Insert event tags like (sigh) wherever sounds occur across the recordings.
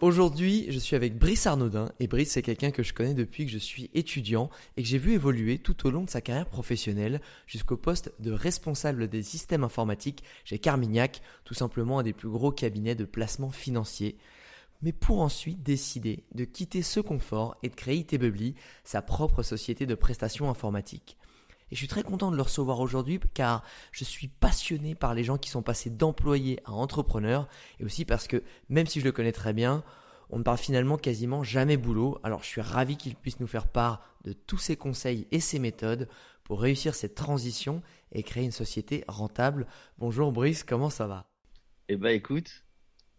Aujourd'hui, je suis avec Brice Arnaudin et Brice c'est quelqu'un que je connais depuis que je suis étudiant et que j'ai vu évoluer tout au long de sa carrière professionnelle jusqu'au poste de responsable des systèmes informatiques chez Carmignac, tout simplement un des plus gros cabinets de placement financier. Mais pour ensuite décider de quitter ce confort et de créer ITBubly, sa propre société de prestations informatiques. Et je suis très content de le recevoir aujourd'hui car je suis passionné par les gens qui sont passés d'employés à entrepreneurs et aussi parce que même si je le connais très bien, on ne parle finalement quasiment jamais boulot. Alors je suis ravi qu'il puisse nous faire part de tous ses conseils et ses méthodes pour réussir cette transition et créer une société rentable. Bonjour Brice, comment ça va? Eh ben écoute,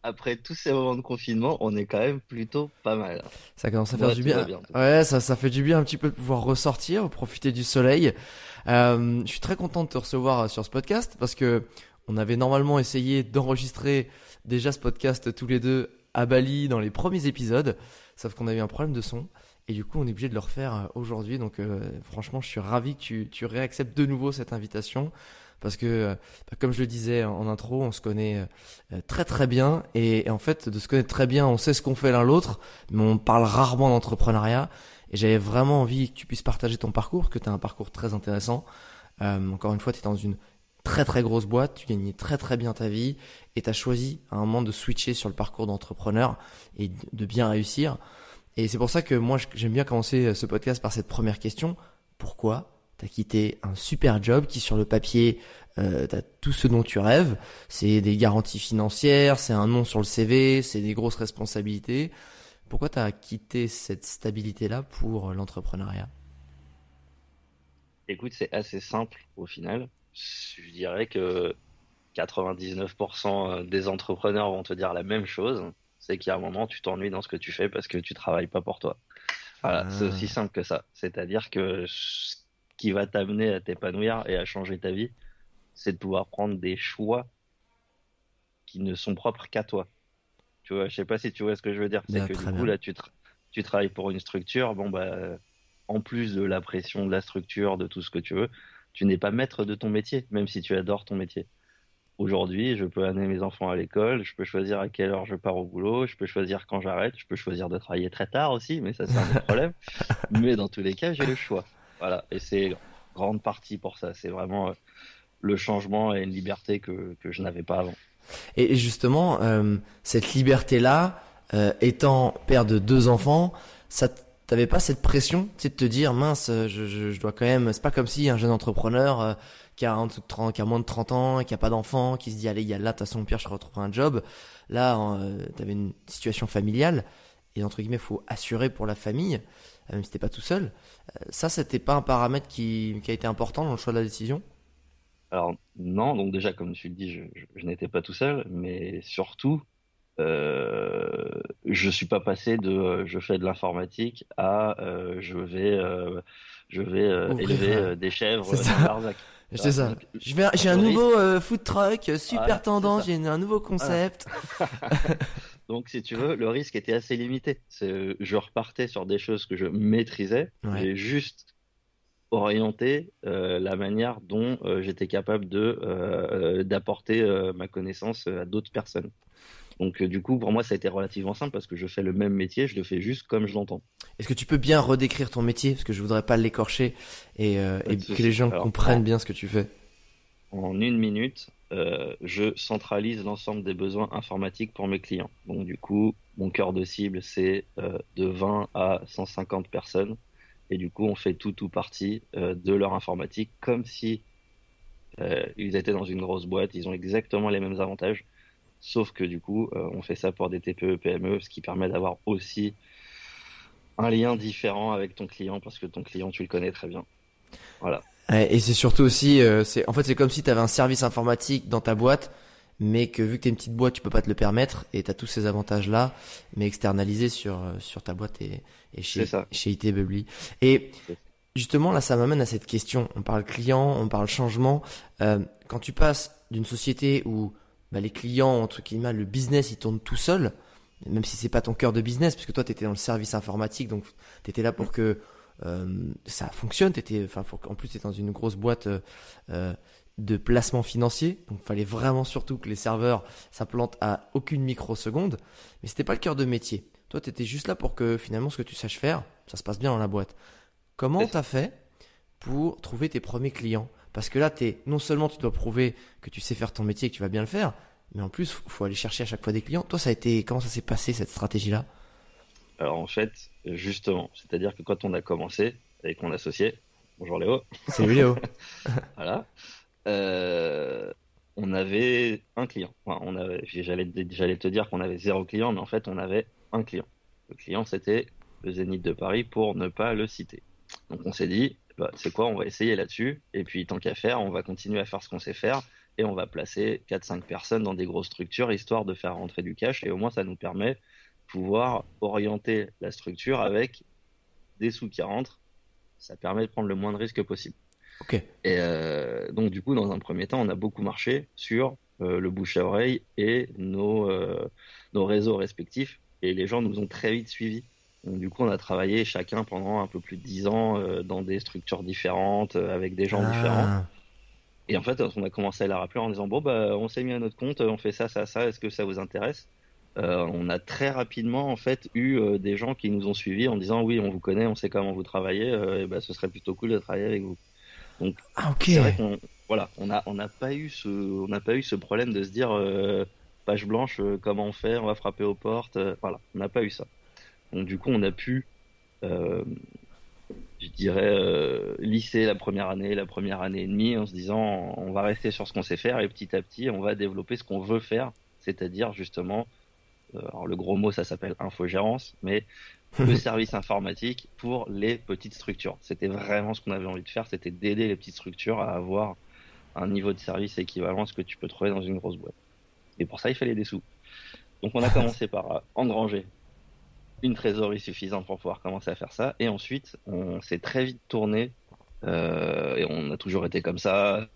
après tous ces moments de confinement, on est quand même plutôt pas mal. Ça commence à faire du bien. Ouais, ça, ça fait du bien un petit peu de pouvoir ressortir, profiter du soleil. Euh, je suis très content de te recevoir sur ce podcast parce que on avait normalement essayé d'enregistrer déjà ce podcast tous les deux à Bali dans les premiers épisodes, sauf qu'on a eu un problème de son. Et du coup, on est obligé de le refaire aujourd'hui. Donc, euh, franchement, je suis ravi que tu, tu réacceptes de nouveau cette invitation parce que, euh, bah, comme je le disais en intro, on se connaît euh, très très bien et, en fait, de se connaître très bien, on sait ce qu'on fait l'un l'autre, mais on parle rarement d'entrepreneuriat. Et j'avais vraiment envie que tu puisses partager ton parcours, que tu as un parcours très intéressant. Euh, encore une fois, tu es dans une très très grosse boîte, tu gagnais très très bien ta vie et tu as choisi à un moment de switcher sur le parcours d'entrepreneur et de bien réussir. Et c'est pour ça que moi j'aime bien commencer ce podcast par cette première question. Pourquoi tu as quitté un super job qui sur le papier, euh, tu as tout ce dont tu rêves. C'est des garanties financières, c'est un nom sur le CV, c'est des grosses responsabilités. Pourquoi tu as quitté cette stabilité-là pour l'entrepreneuriat? Écoute, c'est assez simple au final. Je dirais que 99% des entrepreneurs vont te dire la même chose. C'est qu'il y a un moment, tu t'ennuies dans ce que tu fais parce que tu travailles pas pour toi. Voilà, c'est aussi ah. simple que ça. C'est-à-dire que qui va t'amener à t'épanouir et à changer ta vie, c'est de pouvoir prendre des choix qui ne sont propres qu'à toi. Tu vois, je sais pas si tu vois ce que je veux dire. C'est que du coup, là, tu, tu travailles pour une structure. Bon, bah, en plus de la pression de la structure, de tout ce que tu veux, tu n'es pas maître de ton métier, même si tu adores ton métier. Aujourd'hui, je peux amener mes enfants à l'école, je peux choisir à quelle heure je pars au boulot, je peux choisir quand j'arrête, je peux choisir de travailler très tard aussi, mais ça c'est un (laughs) problème. Mais dans tous les cas, j'ai le choix. Voilà, et c'est grande partie pour ça. C'est vraiment euh, le changement et une liberté que, que je n'avais pas avant. Et justement, euh, cette liberté-là, euh, étant père de deux enfants, ça t'avais pas cette pression, de te dire mince, je, je, dois quand même. C'est pas comme si un jeune entrepreneur qui a, en de 30, qui a moins de 30 ans, qui a pas d'enfants, qui se dit allez, il y a là, de toute façon, pire, je retrouve un job. Là, tu avais une situation familiale et entre guillemets, faut assurer pour la famille. Euh, même si t'es pas tout seul. Euh, ça, c'était pas un paramètre qui, a été important dans le choix de la décision? Alors non, donc déjà comme tu le dis, je, n'étais pas tout seul, mais surtout, euh, je suis pas passé de je fais de l'informatique à je vais je vais élever des chèvres dans C'est ça. J'ai un nouveau food truck super tendance, j'ai un nouveau concept. (laughs) Donc, si tu veux, le risque était assez limité. Je repartais sur des choses que je maîtrisais. J'ai juste orienté euh, la manière dont euh, j'étais capable de euh, d'apporter ma connaissance à d'autres personnes. Donc du coup, pour moi, ça a été relativement simple parce que je fais le même métier, je le fais juste comme je l'entends. Est-ce que tu peux bien redécrire ton métier? Parce que je voudrais pas l'écorcher et, que les gens comprennent bien ce que tu fais En une minute, je centralise l'ensemble des besoins informatiques pour mes clients. Donc du coup, mon cœur de cible, c'est de 20 à 150 personnes et du coup on fait tout tout partie euh, de leur informatique comme si euh, ils étaient dans une grosse boîte, ils ont exactement les mêmes avantages, sauf que du coup euh, on fait ça pour des TPE PME, ce qui permet d'avoir aussi un lien différent avec ton client parce que ton client tu le connais très bien. Voilà. Et c'est surtout aussi, c'est en fait c'est comme si tu avais un service informatique dans ta boîte mais que vu que tu es une petite boîte, tu peux pas te le permettre et tu as tous ces avantages-là, mais externalisés sur, euh, sur ta boîte et, et chez, chez IT Bubbly. Et justement, là, ça m'amène à cette question. On parle client, on parle changement. Euh, quand tu passes d'une société où bah, les clients, entre guillemets, le business, il tourne tout seul, même si c'est pas ton cœur de business, puisque toi, tu étais dans le service informatique, donc tu étais là pour que euh, ça fonctionne. Étais, en plus, tu es dans une grosse boîte euh, de placement financier. Donc il fallait vraiment surtout que les serveurs s'implantent à aucune microseconde. Mais c'était pas le cœur de métier. Toi, tu étais juste là pour que finalement ce que tu saches faire, ça se passe bien dans la boîte. Comment t'as fait pour trouver tes premiers clients? Parce que là, es, non seulement tu dois prouver que tu sais faire ton métier et que tu vas bien le faire, mais en plus, il faut aller chercher à chaque fois des clients. Toi, ça a été comment ça s'est passé cette stratégie-là? Alors en fait, justement, c'est-à-dire que quand on a commencé avec mon associé, bonjour Léo. Salut Léo. (laughs) voilà. Euh, on avait un client. on avait, j'allais, j'allais te dire qu'on avait zéro client, mais en fait, on avait un client. Le client, c'était le Zénith de Paris, pour ne pas le citer. Donc, on s'est dit, bah, c'est quoi, on va essayer là-dessus, et puis tant qu'à faire, on va continuer à faire ce qu'on sait faire, et on va placer 4-5 personnes dans des grosses structures, histoire de faire rentrer du cash, et au moins, ça nous permet pouvoir orienter la structure avec des sous qui rentrent. Ça permet de prendre le moins de risques possible. Et euh, donc, du coup, dans un premier temps, on a beaucoup marché sur euh, le bouche à oreille et nos, euh, nos réseaux respectifs. Et les gens nous ont très vite suivis. Donc, du coup, on a travaillé chacun pendant un peu plus de 10 ans dans des structures différentes, avec des gens ah. différents. Et en fait, on a commencé à la rappeler en disant Bon, bah, on s'est mis à notre compte, on fait ça, ça, ça, est-ce que ça vous intéresse? On a très rapidement, en fait, eu des gens qui nous ont suivis en disant Oui, on vous connaît, on sait comment vous travaillez, et bah, ce serait plutôt cool de travailler avec vous. Donc, ah, c'est vrai qu'on voilà, on n'a on a pas eu ce on n'a pas eu ce problème de se dire euh, page blanche euh, comment on fait, on va frapper aux portes, euh, voilà, on n'a pas eu ça. Donc du coup, on a pu je dirais lisser la première année, la première année et demie en se disant on va rester sur ce qu'on sait faire et petit à petit, on va développer ce qu'on veut faire, c'est-à-dire justement alors le gros mot ça s'appelle infogérance, mais (laughs) le service informatique pour les petites structures. C'était vraiment ce qu'on avait envie de faire, c'était d'aider les petites structures à avoir un niveau de service équivalent à ce que tu peux trouver dans une grosse boîte. Et pour ça, il fallait des sous. Donc on a (laughs) commencé par engranger une trésorerie suffisante pour pouvoir commencer à faire ça. Et ensuite, on s'est très vite tourné, euh, et on a toujours été comme ça.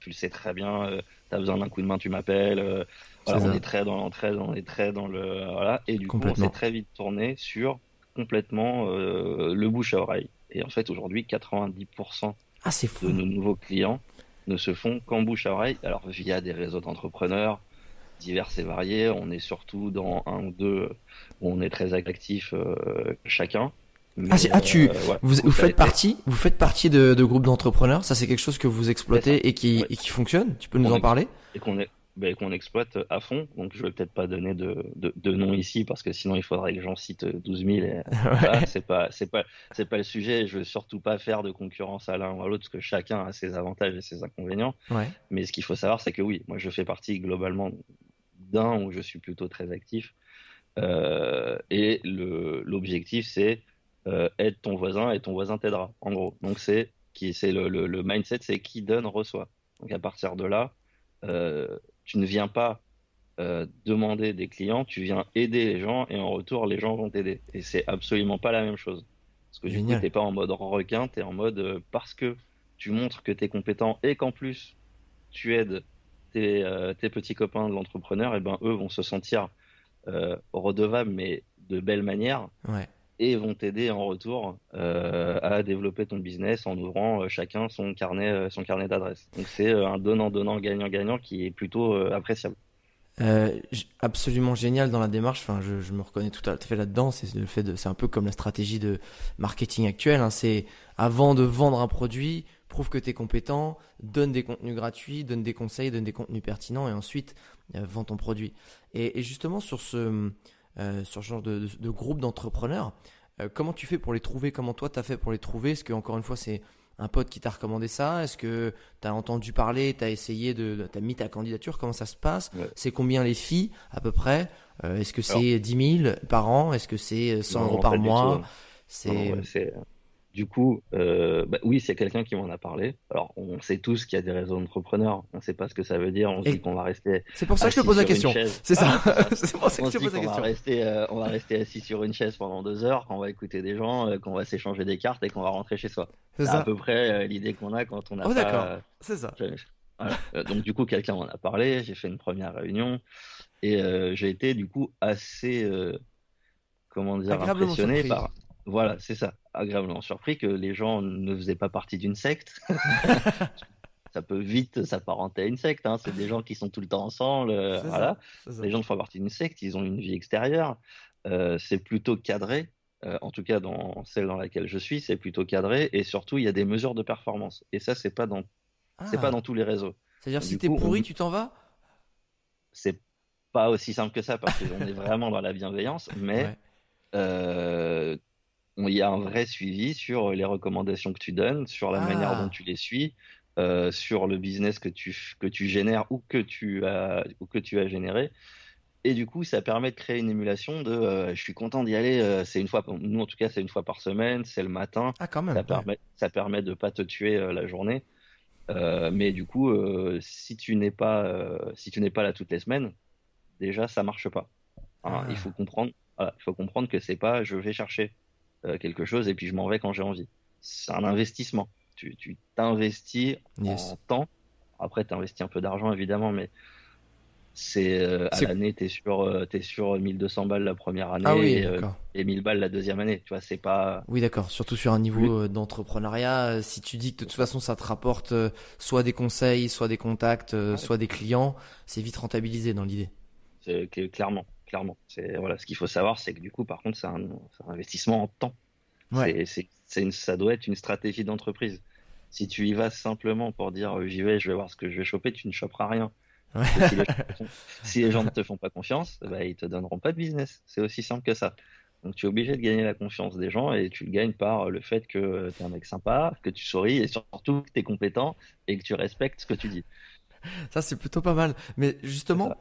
Tu le sais très bien, euh, tu as besoin d'un coup de main, tu m'appelles. Euh, on est très dans l'entraide, on est très dans le voilà, et du coup on s'est très vite tourné sur complètement euh, le bouche à oreille. Et en fait aujourd'hui 90% ah, de nos nouveaux clients ne se font qu'en bouche à oreille. Alors via des réseaux d'entrepreneurs divers et variés. On est surtout dans un ou deux où on est très actifs euh, chacun. Ah, ah, tu, euh, vous, faites partie, vous faites partie de, de groupes d'entrepreneurs. Ça, c'est quelque chose que vous exploitez et qui, et qui fonctionne. Tu peux nous en parler? Et qu'on ben, qu'on exploite à fond. Donc je vais peut-être pas donner de, de, de, nom ici parce que sinon il faudrait que j'en cite 12 000. Et, (laughs) c'est pas c'est pas c'est pas le sujet. Je veux surtout pas faire de concurrence à l'un ou à l'autre parce que chacun a ses avantages et ses inconvénients. Ouais. Mais ce qu'il faut savoir, c'est que oui, moi je fais partie globalement d'un où je suis plutôt très actif. Euh, et l'objectif c'est euh, aide ton voisin et ton voisin t'aidera. En gros, donc c'est qui c'est le, le, le mindset, c'est qui donne reçoit. Donc à partir de là. Euh, tu ne viens pas demander des clients, tu viens aider les gens et en retour, les gens vont t'aider. Et c'est absolument pas la même chose. Parce que du coup, t'es pas en mode requin, tu es en mode parce que tu montres que tu es compétent et qu'en plus, tu aides tes, tes petits copains de l'entrepreneur, et ben eux vont se sentir redevables, mais de belle manière. Ouais et vont t'aider en retour euh, à développer ton business en ouvrant euh, chacun son carnet, euh, son carnet d'adresses. Donc c'est un donnant-donnant, gagnant-gagnant qui est plutôt appréciable. absolument génial dans la démarche. Enfin, je, me reconnais tout à fait là-dedans. C'est le fait de, c'est un peu comme la stratégie de marketing actuelle. Hein. C'est avant de vendre un produit, prouve que tu es compétent, donne des contenus gratuits, donne des conseils, donne des contenus pertinents et ensuite vends ton produit. Et, justement sur ce euh, sur ce genre de, groupe d'entrepreneurs. Euh, comment tu fais pour les trouver? Comment toi, tu as fait pour les trouver? Est-ce que, encore une fois, c'est un pote qui t'a recommandé ça? Est-ce que tu as entendu parler, tu as essayé de. Tu as mis ta candidature? Comment ça se passe? C'est combien les filles, à peu près? Euh, Est-ce que c'est 10 000 par an? Est-ce que c'est 100 euros par mois? C'est du coup, euh, bah, oui, c'est quelqu'un qui m'en a parlé. Alors, on sait tous qu'il y a des réseaux d'entrepreneurs. On ne sait pas ce que ça veut dire. On se dit qu'on va rester. C'est pour ça que je te pose la question. C'est ça. (laughs) c'est pour ça que je te pose la question. Va rester, euh, on va rester assis sur une chaise pendant deux heures, qu'on va écouter des gens, euh, qu'on va s'échanger des cartes et qu'on va rentrer chez soi. C'est à peu près euh, l'idée qu'on a quand on a. Oh, d'accord. C'est ça. donc, du coup, quelqu'un m'en a parlé. J'ai fait une première réunion et j'ai été du coup assez, comment dire, impressionné par. Voilà, c'est ça agréablement surpris que les gens ne faisaient pas partie d'une secte. (laughs) ça peut vite s'apparenter à une secte. Hein. C'est des gens qui sont tout le temps ensemble. Euh. Les gens ne font partie d'une secte, ils ont une vie extérieure. Euh, c'est plutôt cadré. Euh, en tout cas, dans celle dans laquelle je suis, c'est plutôt cadré. Et surtout, il y a des mesures de performance. Et ça, c'est pas dans, c'est pas ah. dans tous les réseaux. C'est-à-dire, si t'es pourri, tu t'en vas? C'est pas aussi simple que ça parce qu'on est (laughs) vraiment dans la bienveillance, mais il y a un vrai suivi sur les recommandations que tu donnes, sur la manière ah. dont tu les suis, euh, sur le business que tu, que tu génères ou que tu, as, ou que tu as généré. Et du coup, ça permet de créer une émulation de euh, je suis content d'y aller, euh, c'est une fois, nous en tout cas, c'est une fois par semaine, c'est le matin. Ah, quand même. Ça, permet, ça permet de pas te tuer la journée. mais du coup, si tu n'es pas, si tu n'es pas là toutes les semaines, déjà, ça marche pas. Hein, il ah. faut comprendre, il faut comprendre que c'est pas je vais chercher euh, quelque chose et puis je m'en vais quand j'ai envie. C'est un investissement. Tu t'investis en temps. Après, tu investis un peu d'argent évidemment, mais c'est euh, à l'année, tu es sur, euh, sur 1200 balles la première année ah et, 1000 balles la deuxième année. Tu vois, c'est pas. Oui, d'accord. Surtout sur un niveau d'entrepreneuriat, si tu dis que de toute façon ça te rapporte soit des conseils, soit des contacts, soit des clients, c'est vite rentabilisé dans l'idée. C'est clairement clairement. C'est voilà, ce qu'il faut savoir, c'est que du coup, par contre, c'est un, investissement en temps. C'est, ça doit être une stratégie d'entreprise. Si tu y vas simplement pour dire euh, j'y vais, je vais voir ce que je vais choper, tu ne choperas rien. (laughs) Si, les gens, ne te font pas confiance, bah, ils te donneront pas de business. C'est aussi simple que ça. Donc tu es obligé de gagner la confiance des gens et tu le gagnes par le fait que tu es un mec sympa, que tu souris et surtout que tu es compétent et que tu respectes ce que tu dis. Ça c'est plutôt pas mal. Mais justement,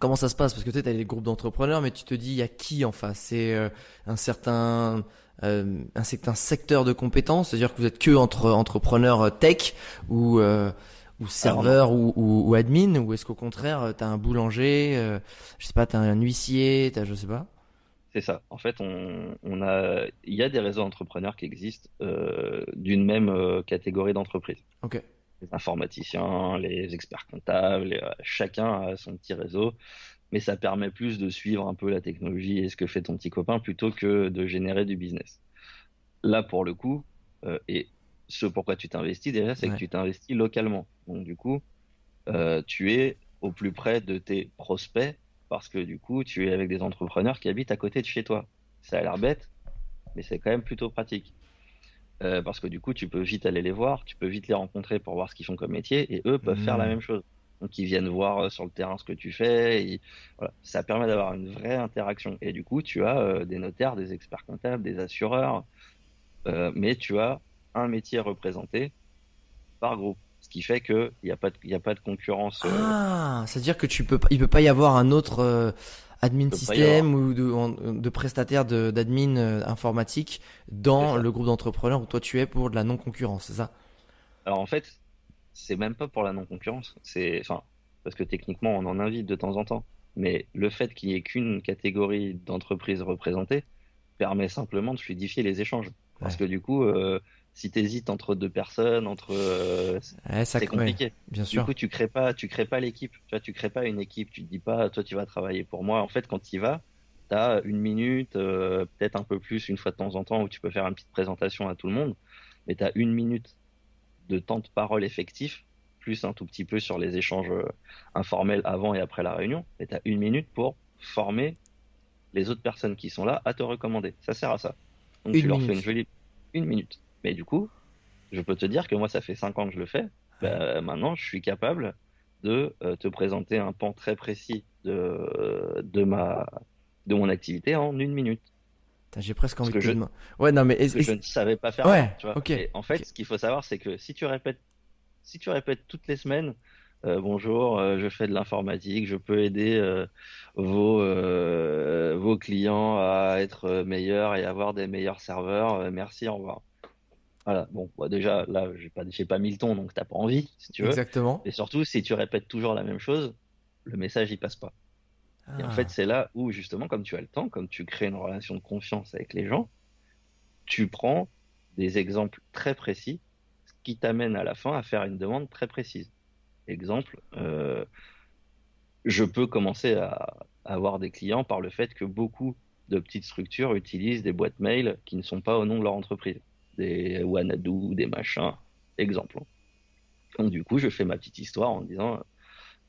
Comment ça se passe? Parce que tu as les groupes d'entrepreneurs, mais tu te dis, il y a qui en face? C'est euh, un certain euh, un certain secteur de compétences, c'est-à-dire que vous êtes que entre entrepreneurs euh, tech ou ou serveur ou, ou, admin, ou est-ce qu'au contraire, tu as un boulanger, je sais pas, tu as un huissier, as, je sais pas? C'est ça. En fait, on, on a, il y a des réseaux d'entrepreneurs qui existent d'une même catégorie d'entreprise. Ok les informaticiens, les experts comptables, euh, chacun a son petit réseau. Mais ça permet plus de suivre un peu la technologie et ce que fait ton petit copain plutôt que de générer du business. Là, pour le coup, euh, et ce pourquoi tu t'investis déjà, c'est que tu t'investis localement. Donc, du coup, euh, tu es au plus près de tes prospects parce que du coup, tu es avec des entrepreneurs qui habitent à côté de chez toi. Ça a l'air bête, mais c'est quand même plutôt pratique. Euh, parce que du coup, tu peux vite aller les voir, tu peux vite les rencontrer pour voir ce qu'ils font comme métier, et eux peuvent faire la mmh. même chose. Donc, ils viennent voir euh, sur le terrain ce que tu fais. voilà. Ça permet d'avoir une vraie interaction. Et du coup, tu as euh, des notaires, des experts comptables, des assureurs, mais tu as un métier représenté par groupe. Ce qui fait qu'il n'y a, pas de, a pas de concurrence. Ah, c'est-à-dire que tu peux, il peut pas y avoir un autre admin système ou de, de prestataire d'admin euh, informatique dans le groupe d'entrepreneurs où toi tu es pour de la non-concurrence, c'est ça? Alors en fait, c'est même pas pour la non-concurrence. C'est, enfin, parce que techniquement, on en invite de temps en temps. Mais le fait qu'il n'y ait qu'une catégorie d'entreprises représentées permet simplement de fluidifier les échanges. Parce que du coup, euh, si tu hésites entre deux personnes, entre euh, c'est compliqué. bien sûr. Du coup, tu crées pas, tu crées pas l'équipe. Tu vois, tu crées pas une équipe. Tu te dis pas, toi, tu vas travailler pour moi. En fait, quand tu y vas, tu as une minute, euh, peut-être un peu plus, une fois de temps en temps, où tu peux faire une petite présentation à tout le monde. Mais tu as une minute de temps de parole effectif, plus un tout petit peu sur les échanges informels avant et après la réunion. Et tu as une minute pour former les autres personnes qui sont là à te recommander. Ça sert à ça. Donc tu leur fais une jolie une minute. Mais du coup, je peux te dire que moi, ça fait cinq ans que je le fais. Bah, maintenant, je suis capable de euh, te présenter un pan très précis de, de, ma, de mon activité en une minute. J'ai presque envie de je, Ouais, non, mais je ne savais pas faire ouais, ça, en fait, ce qu'il faut savoir, c'est que si tu répètes, si tu répètes toutes les semaines, euh, bonjour, euh, je fais de l'informatique, je peux aider euh, vos, vos clients à être meilleurs et avoir des meilleurs serveurs. merci, au revoir. Voilà, bon, bah, déjà, là, j'ai pas, pas mis le ton, donc t'as pas envie, si tu veux. Exactement. Et surtout, si tu répètes toujours la même chose, le message, il passe pas. Et en fait, ah. c'est là où, justement, comme tu as le temps, comme tu crées une relation de confiance avec les gens, tu prends des exemples très précis, ce qui t'amène à la fin à faire une demande très précise. Exemple, euh, je peux commencer à, avoir des clients par le fait que beaucoup de petites structures utilisent des boîtes mail qui ne sont pas au nom de leur entreprise. Des Wanadu, des machins, exemple. Donc du coup, je fais ma petite histoire en disant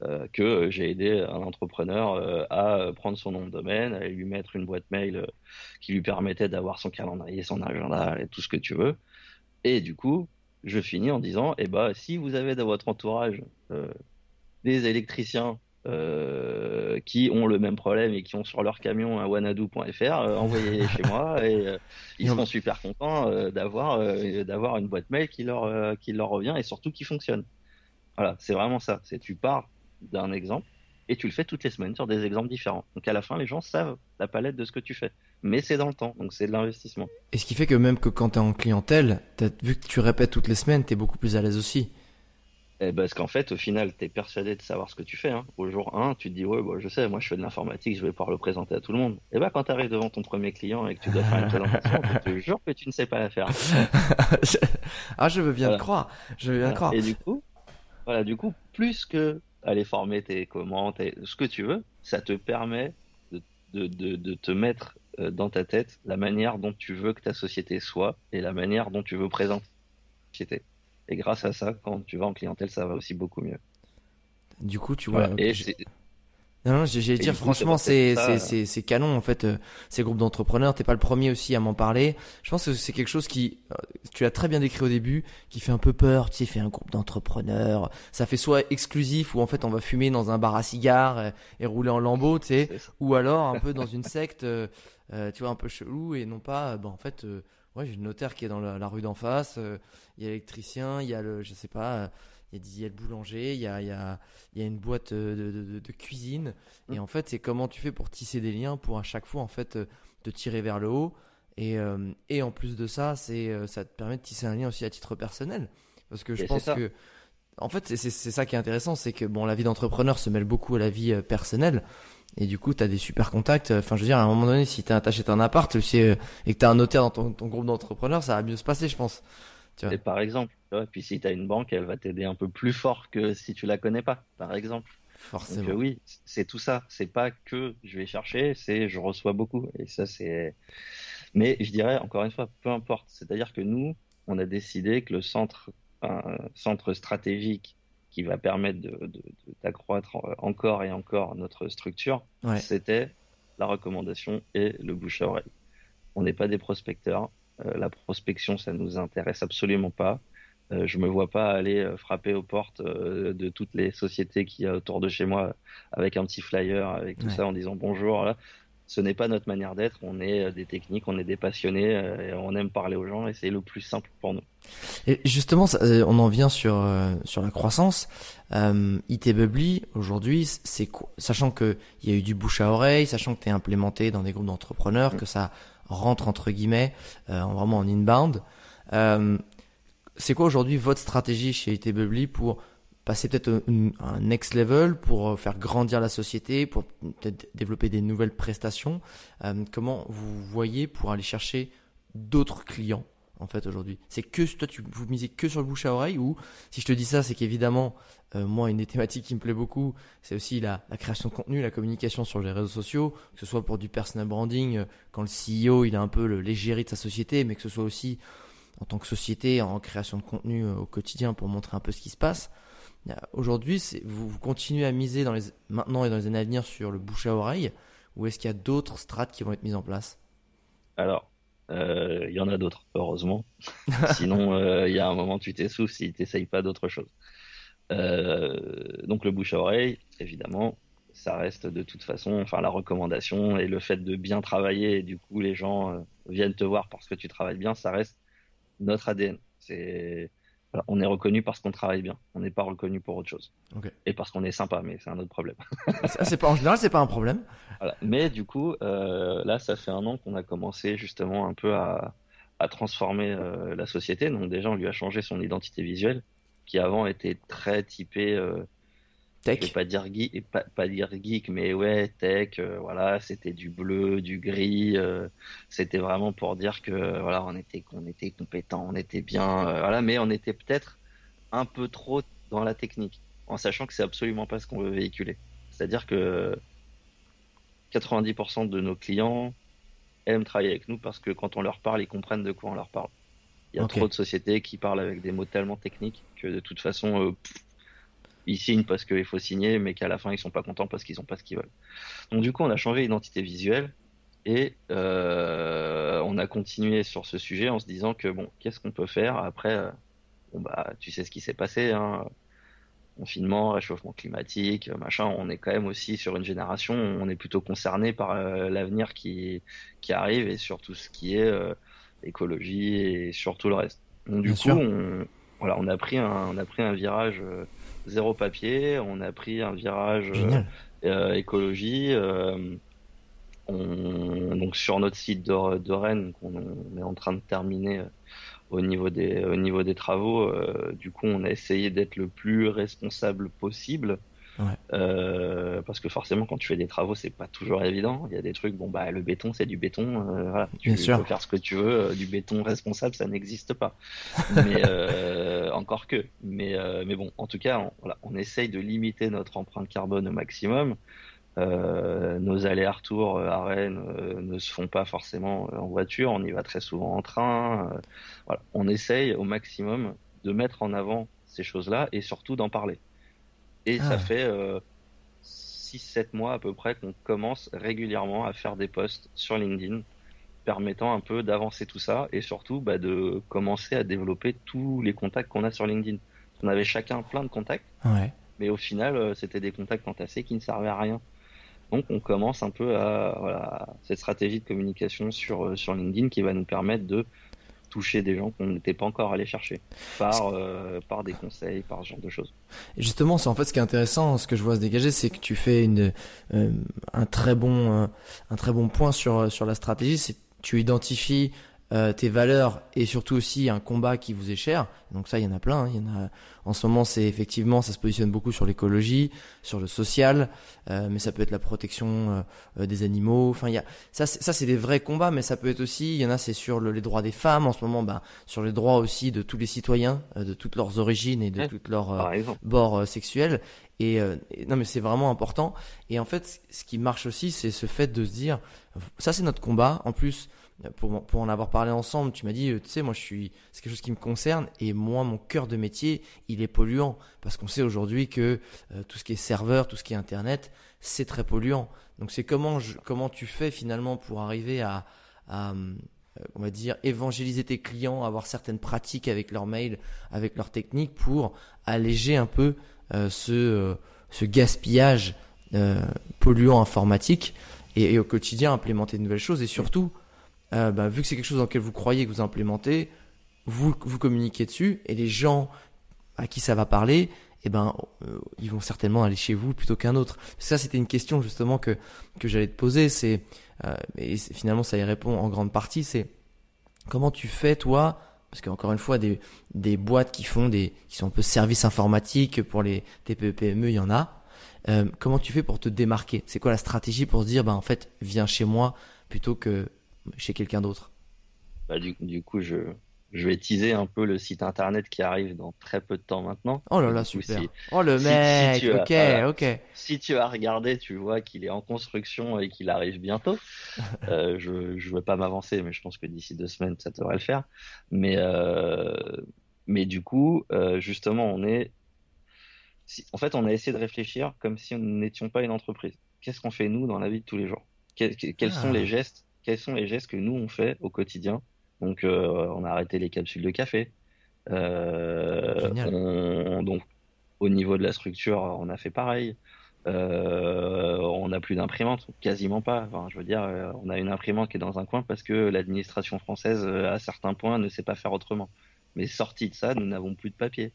euh, que j'ai aidé un entrepreneur euh, à prendre son nom de domaine, à lui mettre une boîte mail qui lui permettait d'avoir son calendrier, son agenda et tout ce que tu veux. Et du coup, je finis en disant, eh ben, si vous avez dans votre entourage euh, des électriciens euh, qui ont le même problème et qui ont sur leur camion un wanadoo.fr, euh, envoyez-les (laughs) chez moi et ils seront super contents d'avoir d'avoir une boîte mail qui leur qui leur revient et surtout qui fonctionne. Voilà, c'est vraiment ça. C'est tu pars d'un exemple et tu le fais toutes les semaines sur des exemples différents. Donc à la fin, les gens savent la palette de ce que tu fais mais c'est dans le temps, donc c'est de l'investissement. Et ce qui fait que même que quand tu es en clientèle, vu que tu répètes toutes les semaines, tu es beaucoup plus à l'aise aussi. Eh ben, parce qu'en fait, au final, tu es persuadé de savoir ce que tu fais. Hein. Au jour 1, tu te dis, ouais, bah, je sais, moi je fais de l'informatique, je vais pouvoir le présenter à tout le monde. Et ben, quand tu arrives devant ton premier client et que tu dois faire une présentation, (laughs) je te jure que tu ne sais pas la faire. (laughs) ah, je veux bien te croire. Je veux bien croire. Et du coup, voilà, du coup, plus que aller former tes commandes, ce que tu veux, ça te permet de, de, de, de te mettre euh, dans ta tête la manière dont tu veux que ta société soit et la manière dont tu veux présenter ta société. Et grâce à ça, quand tu vas en clientèle, ça va aussi beaucoup mieux. Du coup, tu vois. Non, non j'ai dire, franchement, c'est c'est c'est canon en fait. Euh, ces groupes d'entrepreneurs, t'es pas le premier aussi à m'en parler. Je pense que c'est quelque chose qui, euh, tu as très bien décrit au début, qui fait un peu peur. Tu sais, fait un groupe d'entrepreneurs, ça fait soit exclusif ou en fait on va fumer dans un bar à cigares et, rouler en lambeau, tu sais, ou alors un (laughs) peu dans une secte, euh, tu vois, un peu chelou et non pas, ben en fait, ouais, j'ai le notaire qui est dans la, rue d'en face, il y a l'électricien, il y a le, je sais pas il y a le boulanger, il y a, il y a, il y a une boîte euh, de, de, de cuisine. Et mm. en fait, c'est comment tu fais pour tisser des liens, pour à chaque fois, en fait, euh, te tirer vers le haut. Et, euh, et en plus de ça, c'est, ça te permet de tisser un lien aussi à titre personnel. Parce que je pense que, en fait, c'est, c'est, ça qui est intéressant, c'est que bon, la vie d'entrepreneur se mêle beaucoup à la vie personnelle. Et du coup, tu as des super contacts. Enfin, je veux dire, à un moment donné, si tu t'achètes un appart et que tu as un notaire dans ton, ton groupe d'entrepreneurs, ça va mieux se passer, je pense. Et par exemple, puis si tu as une banque, elle va t'aider un peu plus fort que si tu la connais pas, par exemple. Forcément. Donc, oui, c'est tout ça. C'est pas que je vais chercher, c'est je reçois beaucoup. Et ça, c'est. Mais je dirais encore une fois, peu importe. C'est-à-dire que nous, on a décidé que le centre, un centre stratégique qui va permettre d'accroître de, encore et encore notre structure, c'était la recommandation et le bouche à oreille. On n'est pas des prospecteurs, euh, la prospection, ça nous intéresse absolument pas. Euh, je me vois pas aller euh, frapper aux portes de toutes les sociétés qui y a autour de chez moi avec un petit flyer, avec tout ça en disant bonjour. Ce n'est pas notre manière d'être. On est des techniques, on est des passionnés, et on aime parler aux gens et c'est le plus simple pour nous. Et justement, on en vient sur sur la croissance. IT Bubbly aujourd'hui, c'est sachant que il y a eu du bouche à oreille, sachant que tu es implémenté dans des groupes d'entrepreneurs, mm. que ça rentre entre guillemets euh, vraiment en inbound. Euh, c'est quoi aujourd'hui votre stratégie chez IT Bubbly pour passer peut-être un, next level pour euh, faire grandir la société, pour peut-être développer des nouvelles prestations. comment vous voyez pour aller chercher d'autres clients en fait aujourd'hui? C'est que toi tu vous misez que sur le bouche à oreille ou si je te dis ça c'est qu'évidemment euh, moi une des thématiques qui me plaît beaucoup c'est aussi la, création de contenu, la communication sur les réseaux sociaux, que ce soit pour du personal branding euh, quand le CEO il a un peu légérie de sa société mais que ce soit aussi en tant que société en création de contenu euh, au quotidien pour montrer un peu ce qui se passe. Aujourd'hui, vous, continuez à miser dans les, maintenant et dans les années à venir sur le bouche à oreille ou est-ce qu'il y a d'autres strates qui vont être mises en place? Alors, il euh, y en a d'autres, heureusement. (laughs) Sinon, il euh, y a un moment, tu t'essouffles si tu n'essayes pas d'autre chose. Euh, donc, le bouche à oreille, évidemment, ça reste de toute façon, enfin, la recommandation et le fait de bien travailler, du coup, les gens viennent te voir parce que tu travailles bien, ça reste notre ADN. C'est on est reconnu parce qu'on travaille bien. On n'est pas reconnu pour autre chose. Et parce qu'on est sympa, mais c'est un autre problème. (laughs) c'est pas en général, c'est pas un problème. Mais du coup, euh, là, ça fait un an qu'on a commencé justement un peu à, transformer euh, la société. Donc déjà, on lui a changé son identité visuelle, qui avant était très typée euh, Tech. Je vais pas dire geek, pas, pas dire geek, mais ouais, tech, euh, voilà, c'était du bleu, du gris, euh, c'était vraiment pour dire que voilà, on était, qu'on était compétent, on était bien, euh, voilà, mais on était peut-être un peu trop dans la technique, en sachant que c'est absolument pas ce qu'on veut véhiculer. C'est-à-dire que 90% de nos clients aiment travailler avec nous parce que quand on leur parle, ils comprennent de quoi on leur parle. Il y a trop de sociétés qui parlent avec des mots tellement techniques que de toute façon, ils signent parce qu'il faut signer, mais qu'à la fin ils sont pas contents parce qu'ils ont pas ce qu'ils veulent. Donc du coup, on a changé l'identité visuelle et euh, on a continué sur ce sujet en se disant que bon, qu'est-ce qu'on peut faire après euh, Bon bah, tu sais ce qui s'est passé, hein, confinement, réchauffement climatique, machin. On est quand même aussi sur une génération, on est plutôt concerné par euh, l'avenir qui qui arrive et sur tout ce qui est écologie et sur tout le reste. Donc du coup, on, voilà, on a pris un, on a pris un virage zéro papier. On a pris un virage euh, euh, écologie. Euh, on, donc sur notre site de, de Rennes, qu'on on est en train de terminer au niveau des, au niveau des travaux. du coup, on a essayé d'être le plus responsable possible. Euh, parce que forcément, quand tu fais des travaux, c'est pas toujours évident. Il y a des trucs, bon bah le béton, c'est du béton. Euh, voilà, tu peux faire ce que tu veux. Euh, du béton responsable, ça n'existe pas. mais (laughs) encore que. Mais mais bon, en tout cas, on, voilà, on essaye de limiter notre empreinte carbone au maximum. nos allers-retours à Rennes ne se font pas forcément en voiture, on y va très souvent en train. voilà, on essaye au maximum de mettre en avant ces choses-là et surtout d'en parler. Et ça ah. fait 6-7 euh, mois à peu près qu'on commence régulièrement à faire des posts sur LinkedIn permettant un peu d'avancer tout ça et surtout bah, de commencer à développer tous les contacts qu'on a sur LinkedIn. On avait chacun plein de contacts, mais au final, euh, c'était des contacts entassés qui ne servaient à rien. Donc, on commence un peu à voilà, cette stratégie de communication sur, euh, sur LinkedIn qui va nous permettre de toucher des gens qu'on n'était pas encore allé chercher par, euh, par des conseils, par ce genre de choses. Et justement, c'est en fait ce qui est intéressant, ce que je vois se dégager, c'est que tu fais une, euh, un, très bon, euh, un très bon point sur, sur la stratégie, c'est tu identifies euh, tes valeurs et surtout aussi un combat qui vous est cher. Donc ça, il y en a plein. Hein. Il y en a. En ce moment, c'est effectivement, ça se positionne beaucoup sur l'écologie, sur le social, euh, mais ça peut être la protection euh, des animaux. Enfin, il y a ça, ça c'est des vrais combats, mais ça peut être aussi. Il y en a, c'est sur les droits des femmes en ce moment, bah, sur les droits aussi de tous les citoyens, de toutes leurs origines et de toutes leurs bords sexuels. Et, et, non, mais c'est vraiment important. Et en fait, ce qui marche aussi, c'est ce fait de se dire, ça c'est notre combat. En plus pour, pour en avoir parlé ensemble, tu m'as dit, euh, tu sais, moi, je suis, c'est quelque chose qui me concerne et moi, mon cœur de métier, il est polluant parce qu'on sait aujourd'hui que euh, tout ce qui est serveur, tout ce qui est internet, c'est très polluant. Donc, c'est comment, comment tu fais finalement pour arriver à, euh, on va dire, évangéliser tes clients, avoir certaines pratiques avec leurs mails, avec leurs techniques pour alléger un peu ce, ce gaspillage polluant informatique et, au quotidien implémenter de nouvelles choses et surtout euh, bah, vu que c'est quelque chose dans lequel vous croyez que vous implémentez, vous, vous communiquez dessus et les gens à qui ça va parler, eh ben, euh, ils vont certainement aller chez vous plutôt qu'un autre. Ça, c'était une question justement que, que j'allais te poser. C'est, euh, et finalement, ça y répond en grande partie. C'est comment tu fais toi parce qu'encore une fois, des, des boîtes qui font des, qui sont un peu services informatiques pour les TPE PME, il y en a. Euh, comment tu fais pour te démarquer? C'est quoi la stratégie pour se dire, bah en fait, viens chez moi plutôt que chez quelqu'un d'autre bah, du, du, coup, je, je vais teaser un peu le site internet qui arrive dans très peu de temps maintenant. Oh là là, super. oh le mec, ok, ok. Si tu as regardé, tu vois qu'il est en construction et qu'il arrive bientôt. (laughs) euh, je ne veux pas m'avancer, mais je pense que d'ici deux semaines, ça devrait le faire. Mais, euh, mais du coup, euh, justement, on est. En fait, on a essayé de réfléchir comme si nous n'étions pas une entreprise. Qu'est-ce qu'on fait nous dans la vie de tous les jours? Quels, sont ah. les gestes Quels sont les gestes que nous on fait au quotidien donc, euh, on a arrêté les capsules de café. Euh, donc, au niveau de la structure, on a fait pareil. Euh, on n'a plus d'imprimante, quasiment pas. je veux dire, on a une imprimante qui est dans un coin parce que l'administration française, à certains points, ne sait pas faire autrement. Mais sorti de ça, nous n'avons plus de papier.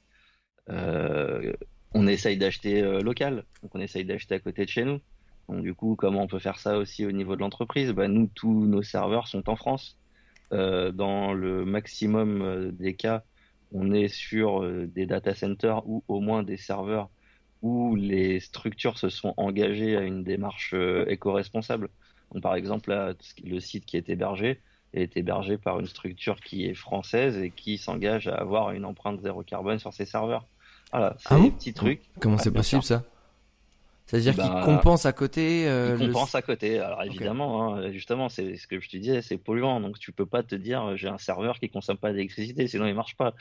on essaye d'acheter local, donc on essaye d'acheter à côté de chez nous. Donc du coup, comment on peut faire ça aussi au niveau de l'entreprise? Bah, Nous, tous nos serveurs sont en France. Euh, dans le maximum euh, des cas, on est sur euh, des data centers ou au moins des serveurs où les structures se sont engagées à une démarche éco-responsable. par exemple, le site qui est hébergé est hébergé par une structure qui est française et qui s'engage à avoir une empreinte zéro carbone sur ses serveurs. Voilà, c'est ah des petits trucs. Comment c'est possible ça? C'est-à-dire qu'il bah, compense à côté. Euh, il compense à côté. Alors évidemment, hein, justement, c'est ce que je te disais, c'est polluant. Donc tu peux pas te dire j'ai un serveur qui consomme pas d'électricité, sinon il marche pas.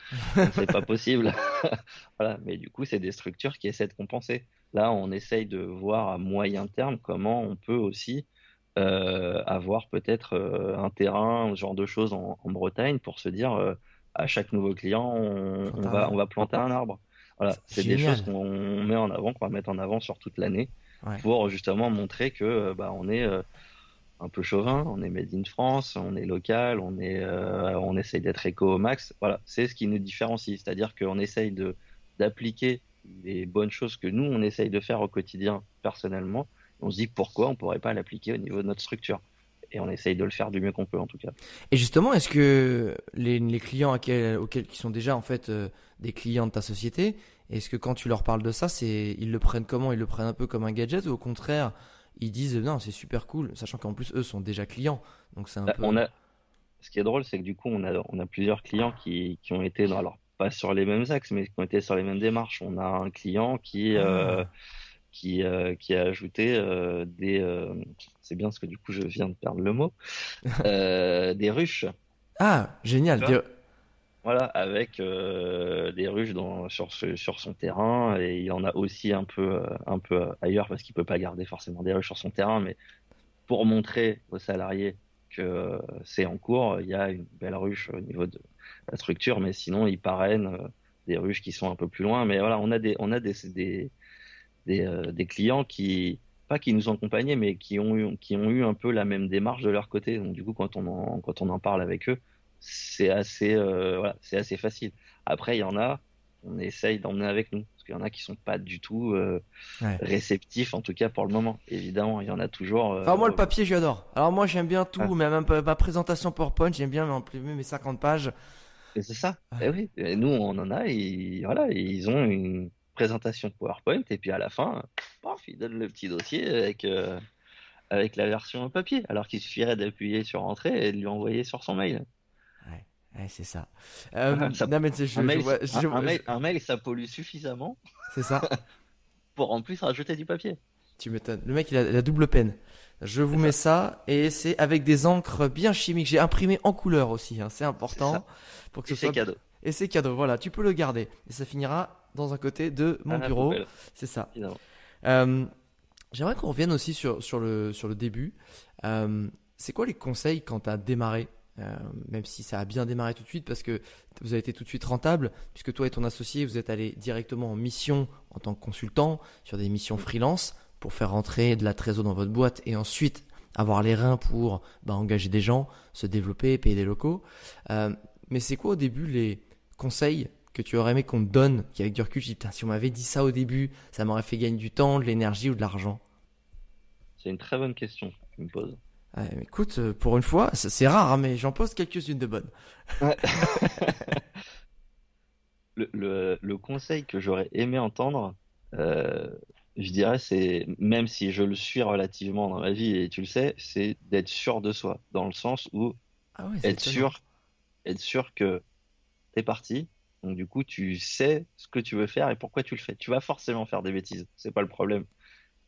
c'est pas (laughs) possible. (laughs) voilà. Mais du coup, c'est des structures qui essaient de compenser. Là, on essaye de voir à moyen terme comment on peut aussi euh, avoir peut-être euh, un terrain, ce genre de choses en, Bretagne pour se dire euh, à chaque nouveau client, on, on va on va planter un arbre. Voilà, c'est des choses qu'on met en avant, qu'on va mettre en avant sur toute l'année pour justement montrer que euh, bah, on est euh, un peu chauvin, on est made in France, on est local, on est, euh, on essaye d'être éco au max. Voilà, c'est ce qui nous différencie, c'est-à-dire qu'on essaye de d'appliquer les bonnes choses que nous on essaye de faire au quotidien personnellement. On se dit pourquoi on pourrait pas l'appliquer au niveau de notre structure et on essaye de le faire du mieux qu'on peut en tout cas. Et justement, est-ce que les, les clients auxquels, qui sont déjà en fait euh, des clients de ta société, est-ce que quand tu leur parles de ça, c'est ils le prennent comment? Ils le prennent un peu comme un gadget ou au contraire ils disent non c'est super cool, sachant qu'en plus eux sont déjà clients, donc c'est un bah, On a... Ce qui est drôle, c'est que du coup on a on a plusieurs clients qui, qui ont été dans, alors pas sur les mêmes axes, mais qui ont été sur les mêmes démarches. On a un client qui euh, ah qui, euh, qui a ajouté euh, des. Euh, c'est bien parce que du coup je viens de perdre le mot. (laughs) des ruches. Ah, génial. Voilà, avec des ruches dans, sur, sur son terrain et il y en a aussi un peu, un peu ailleurs parce qu'il peut pas garder forcément des ruches sur son terrain, mais pour montrer aux salariés que c'est en cours, il y a une belle ruche au niveau de la structure, mais sinon ils parrainent des ruches qui sont un peu plus loin. Mais voilà, on a des, on a des, des, euh, des, clients qui, pas qui nous ont accompagnés, mais qui ont, eu, qui ont eu un peu la même démarche de leur côté. Donc, du coup, quand on en, quand on en parle avec eux, c'est assez, euh, voilà, c'est assez facile. Après, il y en a, on essaye d'emmener avec nous. Parce qu'il y en a qui sont pas du tout euh, réceptifs, en tout cas pour le moment. Évidemment, il y en a toujours. enfin, moi, le papier, j'adore. Alors, moi, j'aime bien tout, mais même ma présentation PowerPoint, j'aime bien mes 50 pages. C'est ça. Et eh oui. Et nous, on en a, et voilà, ils ont une présentation PowerPoint et puis à la fin, il donne le petit dossier avec, euh, avec la version papier, alors qu'il suffirait d'appuyer sur Entrée et de lui envoyer sur son mail. Ouais, c'est ça. un, mail, ça pollue suffisamment. C'est ça. (laughs) pour en plus rajouter du papier. Tu m'étonnes. Le mec, il a la double peine. Je vous mets ça et c'est avec des encres bien chimiques. J'ai imprimé en couleur aussi, hein, c'est important. Pour que ce soit... cadeau. Et c'est cadeau, voilà, tu peux le garder. Et ça finira dans un côté de mon bureau. C'est ça. Euh, j'aimerais qu'on revienne aussi sur, sur, le, sur le début. Euh, c'est quoi les conseils quand tu as démarré euh, même si ça a bien démarré tout de suite parce que vous avez été tout de suite rentable, puisque toi et ton associé, vous êtes allé directement en mission en tant que consultant sur des missions freelance pour faire rentrer de la trésor dans votre boîte et ensuite avoir les reins pour bah, engager des gens, se développer, payer des locaux. mais c'est quoi au début les conseils que tu aurais aimé qu'on te donne, qui avec du recul, tu dis, si on m'avait dit ça au début, ça m'aurait fait gagner du temps, de l'énergie ou de l'argent? C'est une très bonne question que tu me poses. écoute, euh, pour une fois, c'est rare, hein, mais j'en pose quelques-unes de bonnes. (laughs) le, le, conseil que j'aurais aimé entendre, euh, je dirais, c'est, même si je le suis relativement dans ma vie, et tu le sais, c'est d'être sûr de soi, dans le sens où ah être, sûr, être sûr que t'es parti, donc du coup, tu sais ce que tu veux faire et pourquoi tu le fais. Tu vas forcément faire des bêtises, c'est pas le problème.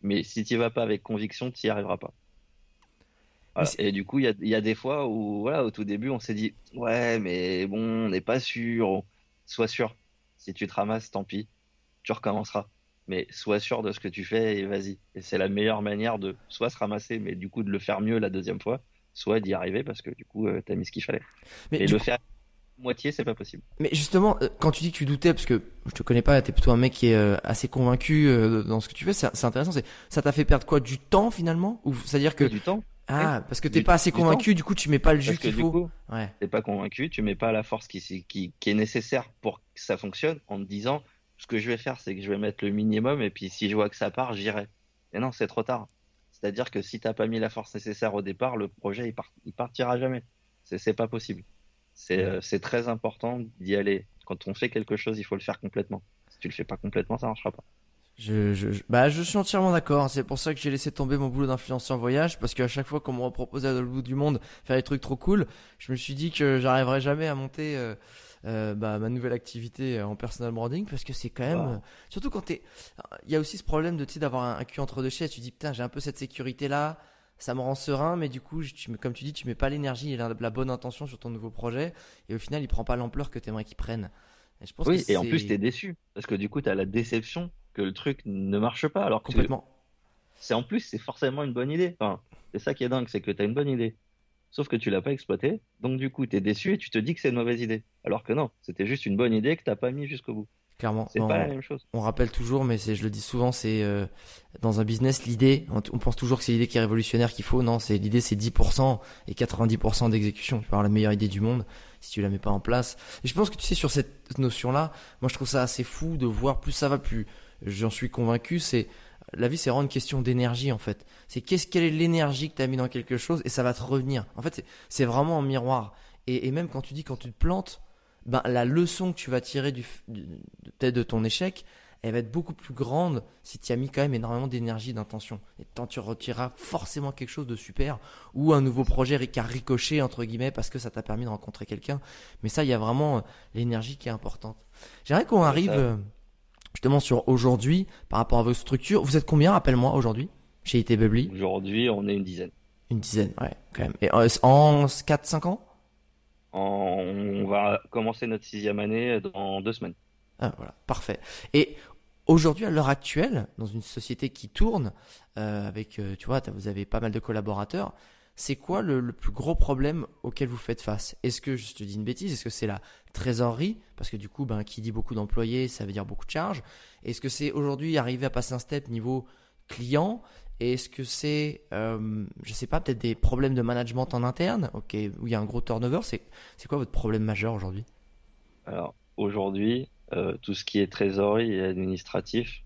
Mais si tu vas pas avec conviction, tu n'y arriveras pas. Et du coup, il y a, des fois où, voilà, au tout début, on s'est dit, ouais, mais bon, on n'est pas sûr. Sois sûr. Si tu te ramasses, tant pis, tu recommenceras. Mais sois sûr de ce que tu fais et vas-y. Et c'est la meilleure manière de soit se ramasser, mais du coup de le faire mieux la deuxième fois, soit d'y arriver parce que du coup, euh, t'as mis ce qu'il fallait. Mais et le faire moitié, c'est pas possible. Mais justement, euh, quand tu dis que tu doutais, parce que je te connais pas, t'es plutôt un mec qui est euh, assez convaincu dans ce que tu fais, c'est intéressant. Ça t'a fait perdre quoi Du temps finalement? Ou c'est-à-dire que du temps ah, parce que t'es pas assez convaincu, du coup tu mets pas le jus qu'il faut. ouais. T'es pas convaincu, tu mets pas la force qui, qui, qui, est nécessaire pour que ça fonctionne en te disant ce que je vais faire, c'est que je vais mettre le minimum et puis si je vois que ça part, j'irai. Et non, c'est trop tard. C'est-à-dire que si t'as pas mis la force nécessaire au départ, le projet il, il partira jamais. C'est pas possible. Euh, c'est très important d'y aller. Quand on fait quelque chose, il faut le faire complètement. Si tu le fais pas complètement, ça marchera pas. Je, je, bah, je suis entièrement d'accord. C'est pour ça que j'ai laissé tomber mon boulot d'influenceur voyage parce qu'à chaque fois qu'on me proposait à le bout du monde faire des trucs trop cool, je me suis dit que j'arriverais jamais à monter euh, euh, bah, ma nouvelle activité en personal branding parce que c'est quand même, surtout quand t'es, il y a aussi ce problème de d'avoir un, cul entre deux chaises. Tu dis putain, j'ai un peu cette sécurité là, ça me rend serein, mais du coup, tu, comme tu dis, tu mets pas l'énergie et la, la, bonne intention sur ton nouveau projet et au final, il prend pas l'ampleur que t'aimerais qu'il prenne. Et je pense oui, et en plus, t'es déçu parce que du coup, t'as la déception que le truc ne marche pas. Alors complètement. C'est en plus, c'est forcément une bonne idée. Enfin, c'est ça qui est dingue, c'est que tu as une bonne idée. Sauf que tu l'as pas exploité, donc du coup, tu es déçu et tu te dis que c'est une mauvaise idée. Alors que non, c'était juste une bonne idée que t'as pas mis jusqu'au bout. Clairement. C'est pas la même chose. On rappelle toujours, mais c'est, je le dis souvent, c'est euh, dans un business, l'idée, on, pense toujours que c'est l'idée qui est révolutionnaire qu'il faut. Non, c'est l'idée, c'est 10% et 90% d'exécution. Tu peux avoir la meilleure idée du monde si tu la mets pas en place. Et je pense que tu sais, sur cette notion-là, moi je trouve ça assez fou de voir plus ça va, plus j'en suis convaincu, c'est la vie, c'est vraiment une question d'énergie en fait. C'est qu'est-ce quelle est l'énergie que tu as mis dans quelque chose et ça va te revenir. En fait, c'est vraiment un miroir. Et, même quand tu dis quand tu te plantes, ben la leçon que tu vas tirer du, peut-être de ton échec, elle va être beaucoup plus grande si tu as mis quand même énormément d'énergie, d'intention. Et tant tu retireras forcément quelque chose de super ou un nouveau projet qui a ricoché entre guillemets parce que ça t'a permis de rencontrer quelqu'un. Mais ça, il y a vraiment euh, l'énergie qui est importante. J'aimerais qu'on arrive euh, justement sur aujourd'hui par rapport à vos structures. Vous êtes combien, rappelle-moi, aujourd'hui, chez IT Bubbly? Aujourd'hui, on est une dizaine. Une dizaine, ouais, quand même. Et euh, en 4-5 ans? On va commencer notre sixième année dans deux semaines. Ah, voilà, parfait. Et aujourd'hui, à l'heure actuelle, dans une société qui tourne, euh, avec, euh, tu vois, vous avez pas mal de collaborateurs, c'est quoi le, plus gros problème auquel vous faites face? Est-ce que, je te dis une bêtise, est-ce que c'est la trésorerie? Parce que du coup, ben, qui dit beaucoup d'employés, ça veut dire beaucoup de charges. Est-ce que c'est aujourd'hui arriver à passer un step niveau client? Est-ce que c'est, euh, je sais pas, peut-être des problèmes de management en interne, ok, où il y a un gros turnover C'est, c'est quoi votre problème majeur aujourd'hui? Alors aujourd'hui, euh, tout ce qui est trésorerie et administratif,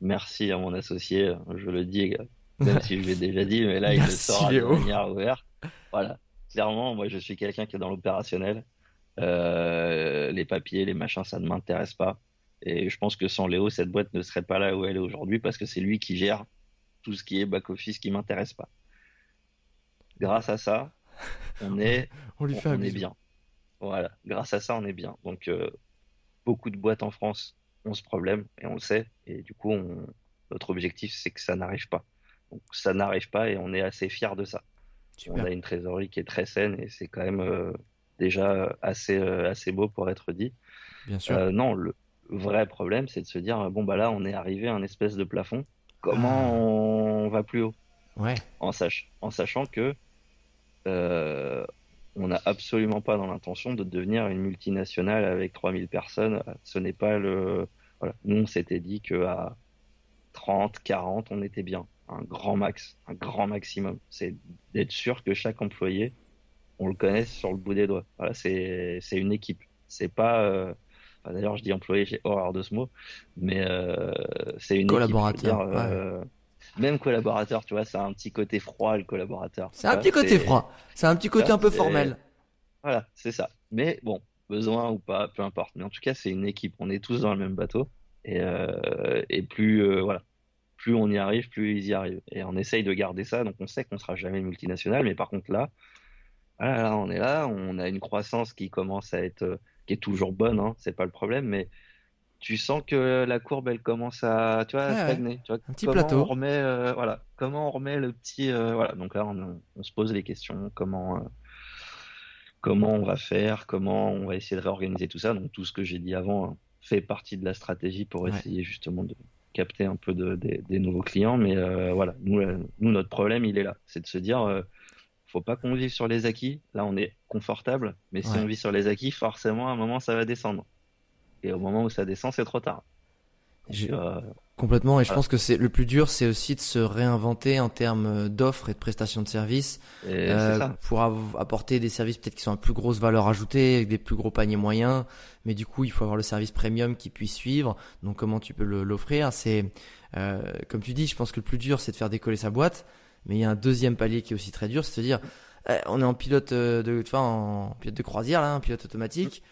merci à mon associé, je le dis même si je l'ai déjà dit, mais là, il le sort de manière ouverte. Voilà. Clairement, moi, je suis quelqu'un qui est dans l'opérationnel. Euh, les papiers, les machins, ça ne m'intéresse pas. Et je pense que sans Léo, cette boîte ne serait pas là où elle est aujourd'hui parce que c'est lui qui gère tout ce qui est back-office qui m'intéresse pas. Grâce à ça, on (laughs) est, on, lui fait on, est bien. Voilà. Grâce à ça, on est bien. Donc, euh, beaucoup de boîtes en France ont ce problème et on le sait. Et du coup, notre objectif, c'est que ça n'arrive pas. Donc ça n'arrive pas et on est assez fier de ça. On a une trésorerie qui est très saine et c'est quand même euh, déjà assez, euh, assez beau pour être dit. Bien sûr. Non, le vrai problème, c'est de se dire bon, bah là, on est arrivé à un espèce de plafond. Comment ah. on va plus haut Ouais. En, sach en sachant que on n'a absolument pas dans l'intention de devenir une multinationale avec 3000 personnes. Ce n'est pas le. Voilà. Nous, on s'était dit qu'à 30, 40, on était bien un grand max, un grand maximum. C'est d'être sûr que chaque employé, on le connaisse sur le bout des doigts. Voilà, c'est une équipe. C'est pas. Euh... D'ailleurs, je dis employé, j'ai horreur de ce mot, mais euh, c'est une collaborateur. Équipe, euh, même collaborateur, tu vois, c'est un petit côté froid le collaborateur. C'est un petit côté froid. C'est un petit côté un peu formel. Voilà, c'est ça. Mais bon, besoin ou pas, peu importe. Mais en tout cas, c'est une équipe. On est tous dans le même bateau. Et, euh, et plus, voilà, plus on y arrive, plus ils y arrivent. Et on essaye de garder ça. Donc on sait qu'on sera jamais multinational. Mais par contre là, voilà, on est là. On a une croissance qui commence à être, qui est toujours bonne. Hein, c'est pas le problème. Mais tu sens que la courbe elle commence à tu vois stagner tu vois, un petit plateau. on remet euh, voilà comment on remet le petit euh, voilà. Donc là on, on, se pose les questions comment euh, comment on va faire comment on va essayer de réorganiser tout ça. Donc tout ce que j'ai dit avant hein, fait partie de la stratégie pour essayer justement de capter un peu de, des nouveaux clients. Mais voilà nous, nous notre problème il est là. C'est de se dire faut pas qu'on vive sur les acquis là on est confortable mais si on vit sur les acquis forcément à un moment ça va descendre et au moment où ça descend, c'est trop tard. Euh, complètement. Et je pense que c'est le plus dur, c'est aussi de se réinventer en termes d'offres et de prestations de services euh, pour apporter des services peut-être qui sont à plus grosse valeur ajoutée, avec des plus gros paniers moyens. Mais du coup, il faut avoir le service premium qui puisse suivre. Donc, comment tu peux l'offrir? C'est euh, comme tu dis. Je pense que le plus dur, c'est de faire décoller sa boîte. Mais il y a un deuxième palier qui est aussi très dur, c'est de dire, eh, on est en pilote de, enfin, en pilote de croisière là, un pilote automatique.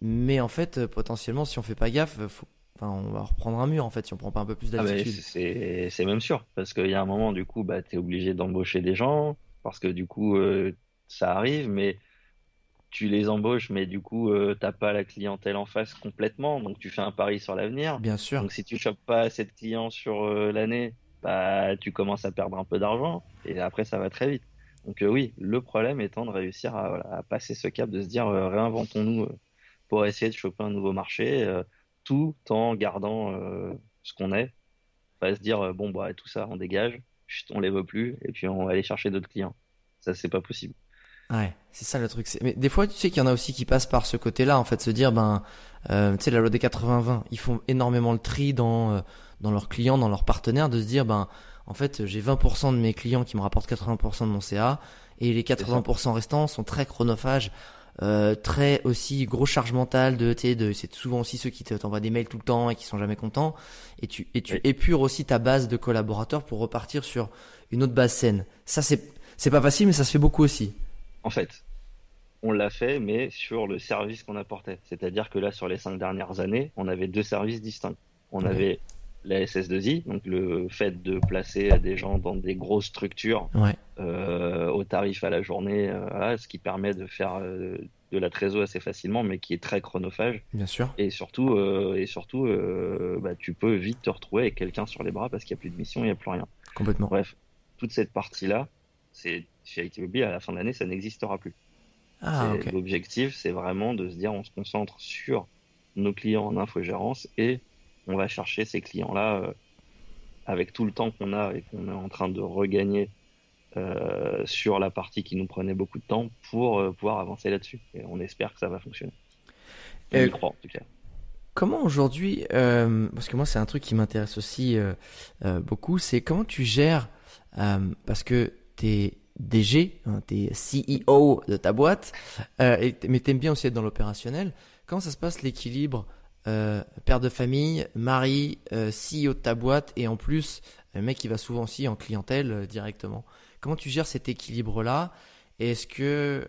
Mais en fait, euh, potentiellement, si on fait pas gaffe, faut... enfin, on va reprendre un mur en fait si on prend pas un peu plus ah, d'altitude. c'est même sûr, parce qu'il y a un moment, du coup, bah, tu es obligé d'embaucher des gens, parce que du coup, euh, ça arrive, mais tu les embauches, mais du coup, euh, t'as pas la clientèle en face complètement, donc tu fais un pari sur l'avenir. Bien sûr. Donc si tu chopes pas assez de clients sur l'année, bah, tu commences à perdre un peu d'argent, et après, ça va très vite. Donc oui, le problème étant de réussir à, à passer ce cap, de se dire réinventons-nous pour essayer de choper un nouveau marché, euh, tout en gardant euh, ce qu'on est. Pas se dire, euh, bon, bah, tout ça, on dégage, on les veut plus, et puis on va aller chercher d'autres clients. Ça, c'est pas possible. Ouais, c'est ça le truc. Mais des fois, tu sais qu'il y en a aussi qui passent par ce côté-là, en fait, se dire, ben, euh, tu sais, la loi des 80-20, ils font énormément le tri dans dans leurs clients, dans leurs partenaires, de se dire, ben, en fait, j'ai 20% de mes clients qui me rapportent 80% de mon CA, et les 80% restants sont très chronophages. Euh, très aussi gros charge mentale de, de c'est souvent aussi ceux qui t'envoient des mails tout le temps et qui sont jamais contents et tu et tu épures aussi ta base de collaborateurs pour repartir sur une autre base saine. Ça c'est c'est pas facile mais ça se fait beaucoup aussi. En fait, on l'a fait mais sur le service qu'on apportait. C'est-à-dire que là sur les cinq dernières années, on avait deux services distincts. On avait la SS2I, donc le fait de placer des gens dans des grosses structures euh, au tarif à la journée, euh, ce qui permet de faire euh, de la trésor assez facilement, mais qui est très chronophage. Bien sûr. Et surtout, et surtout, bah, tu peux vite te retrouver avec quelqu'un sur les bras parce qu'il n'y a plus de mission, il n'y a plus rien. Complètement. Bref, toute cette partie-là, c'est chez ITMobile à la fin de l'année, ça n'existera plus. Ah, L'objectif, c'est vraiment de se dire, on se concentre sur nos clients en infogérance et on va chercher ces clients-là euh, avec tout le temps qu'on a et qu'on est en train de regagner euh, sur la partie qui nous prenait beaucoup de temps pour euh, pouvoir avancer là-dessus. Et on espère que ça va fonctionner. Et je crois en tout cas. Comment aujourd'hui, parce que moi c'est un truc qui m'intéresse aussi beaucoup, c'est comment tu gères, parce que tu es DG, hein, tu es CEO de ta boîte, et, mais tu aimes bien aussi être dans l'opérationnel. Comment ça se passe l'équilibre euh, père de famille, mari, euh, CEO de ta boîte et en plus un mec qui va souvent aussi en clientèle euh, directement. Comment tu gères cet équilibre-là? Est-ce que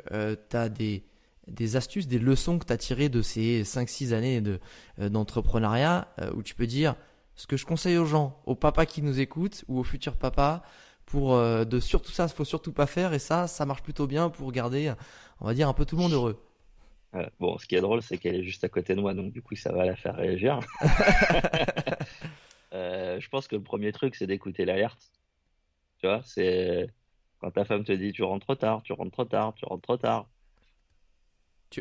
tu as des, des astuces, des leçons que tu as tirées de ces 5-6 années de, d'entrepreneuriat où tu peux dire ce que je conseille aux gens, aux papas qui nous écoutent ou aux futurs papas pour de surtout ça, il faut surtout pas faire et ça, ça marche plutôt bien pour garder, on va dire, un peu tout le monde heureux. Bon, ce qui est drôle, c'est qu'elle est juste à côté de moi, donc du coup, ça va la faire réagir. (laughs) euh, je pense que le premier truc, c'est d'écouter l'alerte. Tu vois, c'est quand ta femme te dit tu rentres trop tard, tu rentres trop tard, tu rentres trop tard.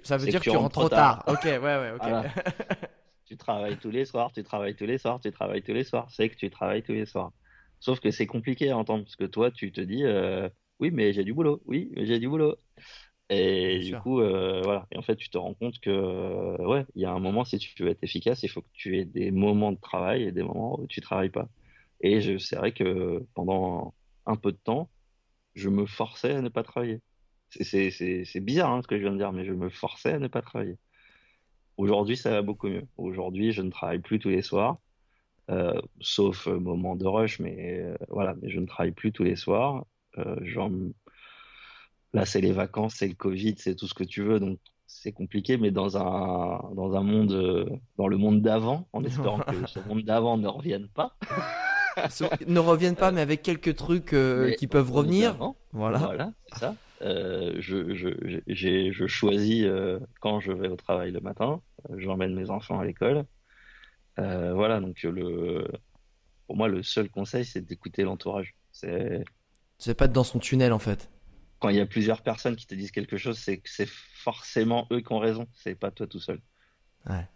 Ça veut dire que tu, rentres trop tard. ok, ouais, ouais, ok. (laughs) tu travailles tous les soirs, tu travailles tous les soirs, tu travailles tous les soirs. C'est que tu travailles tous les soirs. Sauf que c'est compliqué à entendre parce que toi, tu te dis euh, oui, mais j'ai du boulot. Oui, mais j'ai du boulot. Et du coup, euh, voilà. Et en fait, tu te rends compte que, euh, ouais, il y a un moment, si tu veux être efficace, il faut que tu aies des moments de travail et des moments où tu travailles pas. Et c'est vrai que pendant un peu de temps, je me forçais à ne pas travailler. C'est bizarre hein, ce que je viens de dire, mais je me forçais à ne pas travailler. Aujourd'hui, ça va beaucoup mieux. Aujourd'hui, je ne travaille plus tous les soirs. Sauf moment de rush, mais voilà, mais je ne travaille plus tous les soirs. Genre, là, c'est les vacances, c'est le Covid, c'est tout ce que tu veux, donc c'est compliqué, mais dans un, dans un monde, dans le monde d'avant, en espérant que ce monde d'avant ne revienne pas. (laughs) ne reviennent pas, mais avec quelques trucs euh, qui peuvent revenir. Voilà, voilà c'est ça. Euh, je, je, je, choisis euh, quand je vais au travail le matin, j'emmène mes enfants à l'école. Voilà, donc le, pour moi, le seul conseil, c'est d'écouter l'entourage. C'est pas être dans son tunnel en fait. Quand il y a plusieurs personnes qui te disent quelque chose, c'est que c'est forcément eux qui ont raison, c'est pas toi tout seul. Ouais.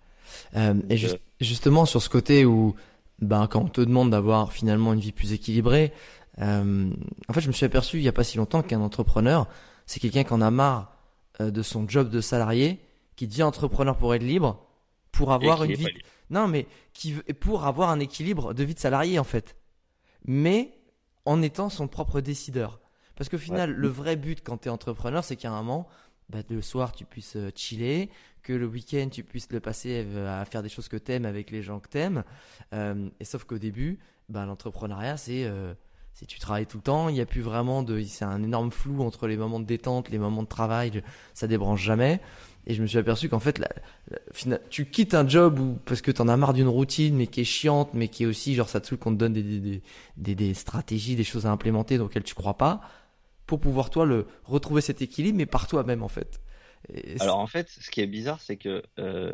et justement sur ce côté où ben, quand on te demande d'avoir finalement une vie plus équilibrée, euh, en fait, je me suis aperçu il n'y a pas si longtemps qu'un entrepreneur, c'est quelqu'un qui en a marre euh, de son job de salarié, qui devient entrepreneur pour être libre, pour avoir une vie. Non, mais qui pour avoir un équilibre de vie de salarié en fait, mais en étant son propre décideur. Parce qu'au final, le vrai but quand tu es entrepreneur, c'est qu'à un moment, bah, le soir, tu puisses euh, chiller, que le week-end, tu puisses le passer euh, à faire des choses que t'aimes avec les gens que t'aimes. Euh, et sauf qu'au début, bah, l'entrepreneuriat, c'est euh, si tu travailles tout le temps, il n'y a plus vraiment de, c'est un énorme flou entre les moments de détente, les moments de travail, ça débranche jamais. Et je me suis aperçu qu'en fait, la, tu quittes un job où, parce que t'en as marre d'une routine, mais qui est chiante, mais qui est aussi, genre, ça te saoule qu'on te donne des, des, des, des, stratégies, des choses à implémenter dans lesquelles tu crois pas pour pouvoir toi le retrouver cet équilibre, mais par toi-même en fait. Alors en fait, ce qui est bizarre, c'est que euh,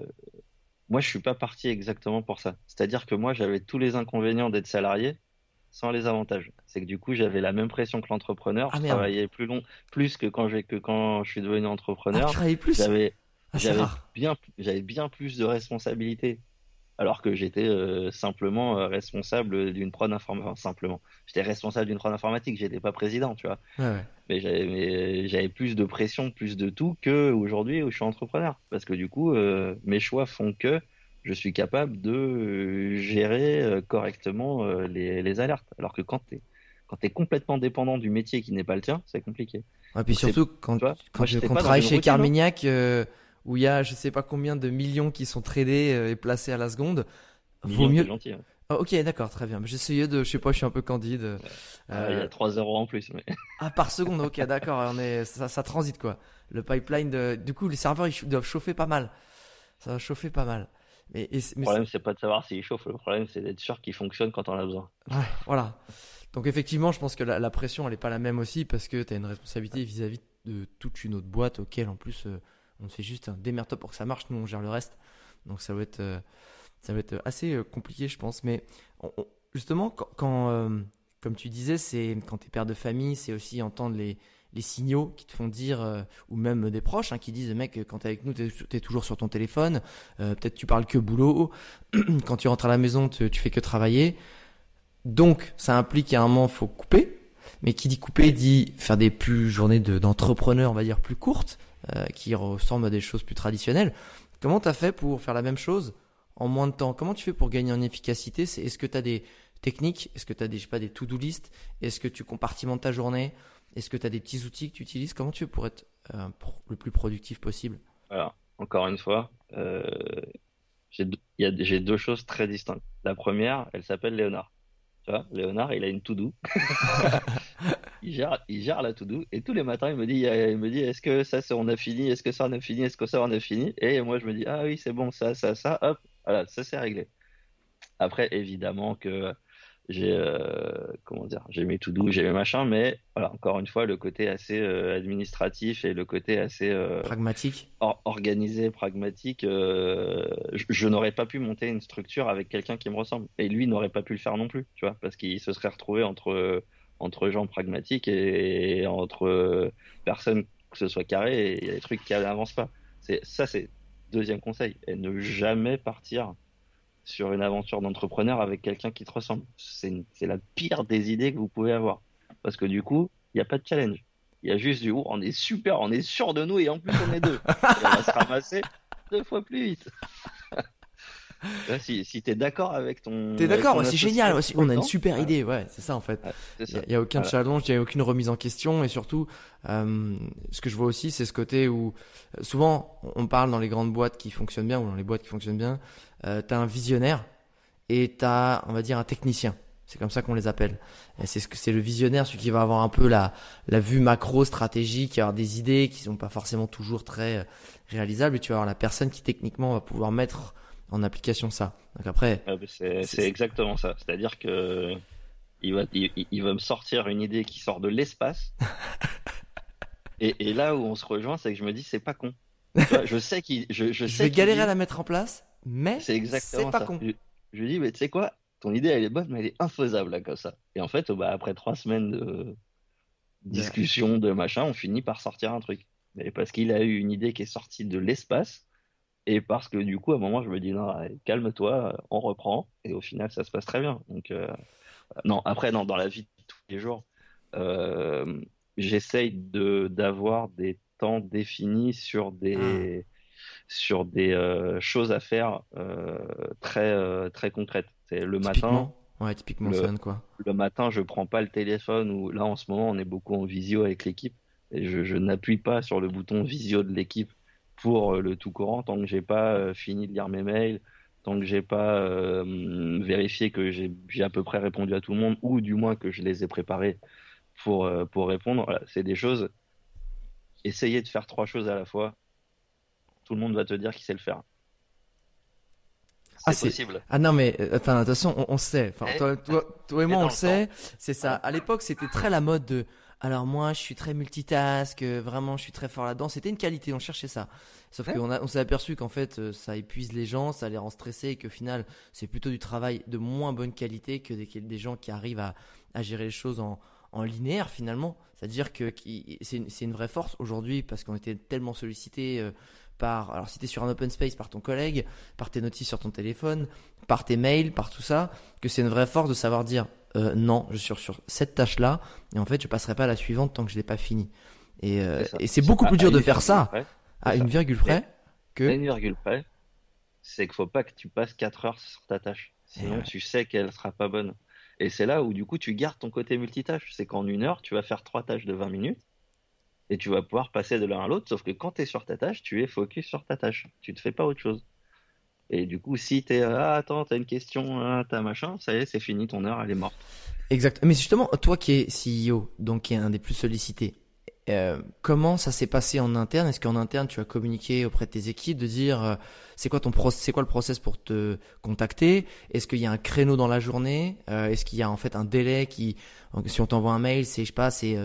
moi je suis pas parti exactement pour ça. C'est-à-dire que moi j'avais tous les inconvénients d'être salarié sans les avantages. C'est que du coup j'avais la même pression que l'entrepreneur. Ah, je travaillais plus long, plus que quand, que quand je suis devenu entrepreneur. Ah, plus? J'avais ah, j'avais bien, j'avais bien plus de responsabilités alors que j'étais euh, simplement euh, responsable d'une prod informatique. simplement, j'étais responsable d'une prod informatique, j'étais pas président, tu vois. Mais j'avais plus de pression, plus de tout que aujourd'hui où je suis entrepreneur, parce que du coup, euh, mes choix font que je suis capable de gérer correctement les, alertes. Alors que quand tu es quand tu es complètement dépendant du métier qui n'est pas le tien, c'est compliqué. Et puis surtout, quand, tu, quand, tu travailles chez hein. Carmignac, où il y a je sais pas combien de millions qui sont tradés euh, et placés à la seconde. Vaut mieux. Gentil, hein. ah, ok, d'accord, très bien. J'essayais de, je sais pas, je suis un peu candide. Ah, il y a 3 euros en plus. Mais... (laughs) ah, par seconde, ok, d'accord, on est, ça, ça, transite quoi. Le pipeline, de... du coup, les serveurs ils doivent chauffer pas mal. Ça va chauffer pas mal. Mais, le problème, c'est pas de savoir s'ils chauffent, le problème, c'est d'être sûr qu'ils fonctionnent quand on a besoin. Ouais, voilà. Donc, effectivement, je pense que la, pression, elle est pas la même aussi parce que tu as une responsabilité vis-à-vis de toute une autre boîte auquel, en plus, euh, on fait juste un démerde pour que ça marche, nous on gère le reste. Donc ça va être, euh, ça va être assez euh, compliqué, je pense. Mais justement, quand, euh, comme tu disais, c'est quand tu es père de famille, c'est aussi entendre les, les signaux qui te font dire, ou même des proches hein, qui disent, mec, quand tu es avec nous, tu es, toujours sur ton téléphone, peut-être tu parles que boulot, (clears throat) quand tu rentres à la maison, tu, fais que travailler. Donc, ça implique qu'à un moment, faut couper. Mais qui dit couper dit faire des plus journées d'entrepreneur, on va dire, plus courtes. Euh, qui ressemblent à des choses plus traditionnelles. Comment tu as fait pour faire la même chose en moins de temps? Comment tu fais pour gagner en efficacité? Est-ce que tu as des techniques? Est-ce que tu as des, pas, des to-do list? Est-ce que tu compartimentes ta journée? Est-ce que tu as des petits outils que tu utilises? Comment tu fais pour être euh, le plus productif possible? Alors, encore une fois, euh, j'ai deux choses très distinctes. La première, elle s'appelle Léonard. Léonard, il a une to-do. (laughs) il gère, il gère la to-do. Et tous les matins, il me dit, il me dit, est-ce que ça, on a fini? Est-ce que ça, on a fini? Est-ce que ça, on a fini? Et moi, je me dis, ah oui, c'est bon, ça, ça, ça, hop, voilà, ça, c'est réglé. Après, évidemment que j'ai euh, comment dire, j'ai mes tout doux, j'ai mes machins, mais voilà, encore une fois, le côté assez euh, administratif et le côté assez euh, pragmatique, organisé, pragmatique, je, n'aurais pas pu monter une structure avec quelqu'un qui me ressemble, et lui n'aurait pas pu le faire non plus, tu vois, parce qu'il se serait retrouvé entre entre gens pragmatiques et, entre personnes que ce soit carré, et il y a des trucs qui n'avancent pas. C'est ça, c'est deuxième conseil, et ne jamais partir sur une aventure d'entrepreneur avec quelqu'un qui te ressemble. C'est la pire des idées que vous pouvez avoir. Parce que du coup, il n'y a pas de challenge. Il y a juste du on est super, on est sûr de nous et en plus on est deux. on va se ramasser deux fois plus vite. Si si tu es d'accord avec ton. T'es d'accord, c'est génial. Aussi. On a une super idée, ouais, c'est ça en fait. Il n'y a, aucun challenge, il n'y a aucune remise en question et surtout, euh, ce que je vois aussi, c'est ce côté où euh, souvent on parle dans les grandes boîtes qui fonctionnent bien ou dans les boîtes qui fonctionnent bien, euh, tu as un visionnaire et tu as, on va dire, un technicien. C'est comme ça qu'on les appelle. C'est ce que c'est le visionnaire, celui qui va avoir un peu la, la vue macro stratégique, avoir des idées qui sont pas forcément toujours très euh, réalisables. Et tu vas avoir la personne qui techniquement va pouvoir mettre en application ça. Donc après, c'est exactement ça. C'est-à-dire que il va, il, va me sortir une idée qui sort de l'espace. (laughs) et, et, là où on se rejoint, c'est que je me dis c'est pas con. je sais qu'il, je, je, je vais galérer à la mettre en place, mais c'est pas ça. con. Je, je lui dis mais tu sais quoi, ton idée elle est bonne, mais elle est infaisable là, comme ça. Et en fait, bah, après trois semaines de discussion, de machin, on finit par sortir un truc. Mais parce qu'il a eu une idée qui est sortie de l'espace, et parce que du coup, à un moment, je me dis non, calme-toi, on reprend, et au final, ça se passe très bien. Donc, euh, non, après, non, dans la vie de tous les jours, euh, j'essaye de d'avoir des temps définis sur des ah. sur des euh, choses à faire très très concrètes le matin. Ouais, typiquement le, quoi. Le matin, je prends pas le téléphone ou là en ce moment, on est beaucoup en visio avec l'équipe et je, n'appuie pas sur le bouton visio de l'équipe pour euh, le tout courant tant que j'ai pas euh, fini de lire mes mails, tant que j'ai pas euh, vérifié que j'ai à peu près répondu à tout le monde ou du moins que je les ai préparés pour pour répondre. c'est des choses. Essayez de faire trois choses à la fois. Tout le monde va te dire qu'il sait le faire. Ah, c'est possible. Ah non, mais enfin, de toute façon, on, sait. Enfin, eh, toi, toi, et moi, on le sait. C'est ça. À l'époque, c'était très la mode de. Alors moi, je suis très multitask, euh, vraiment, je suis très fort là-dedans. C'était une qualité, on cherchait ça. Sauf qu'on on s'est aperçu qu'en fait, euh, ça épuise les gens, ça les rend stressés, et qu'au final, c'est plutôt du travail de moins bonne qualité que des, des gens qui arrivent à, à gérer les choses en, en linéaire finalement. C'est-à-dire que c'est une vraie force aujourd'hui parce qu'on était tellement sollicité par, alors si tu es sur un open space, par ton collègue, par tes notices sur ton téléphone, par tes mails, par tout ça, que c'est une vraie force de savoir dire euh, non, je suis sur cette tâche-là, et en fait, je passerai pas à la suivante tant que je l'ai pas fini. Et, euh, c'est beaucoup plus dur de faire ça à une virgule près que. À une virgule près, c'est qu'il faut pas que tu passes 4 heures sur ta tâche. Sinon, tu sais qu'elle sera pas bonne. Et c'est là où, du coup, tu gardes ton côté multitâche. C'est qu'en une heure, tu vas faire trois tâches de 20 minutes et tu vas pouvoir passer de l'un à l'autre, sauf que quand tu es sur ta tâche, tu es focus sur ta tâche. Tu ne fais pas autre chose. Et du coup, si tu es ah, attends, t'as une question, ah, t'as machin, ça y est, c'est fini, ton heure, elle est morte. Exact. Mais justement, toi qui es CEO, donc qui est un des plus sollicités, euh, comment ça s'est passé en interne? Est-ce qu'en interne, tu as communiqué auprès de tes équipes de dire euh, c'est quoi ton c'est quoi le process pour te contacter? Est-ce qu'il y a un créneau dans la journée? Euh, Est-ce qu'il y a en fait un délai qui, si on t'envoie un mail, c'est je sais pas, c'est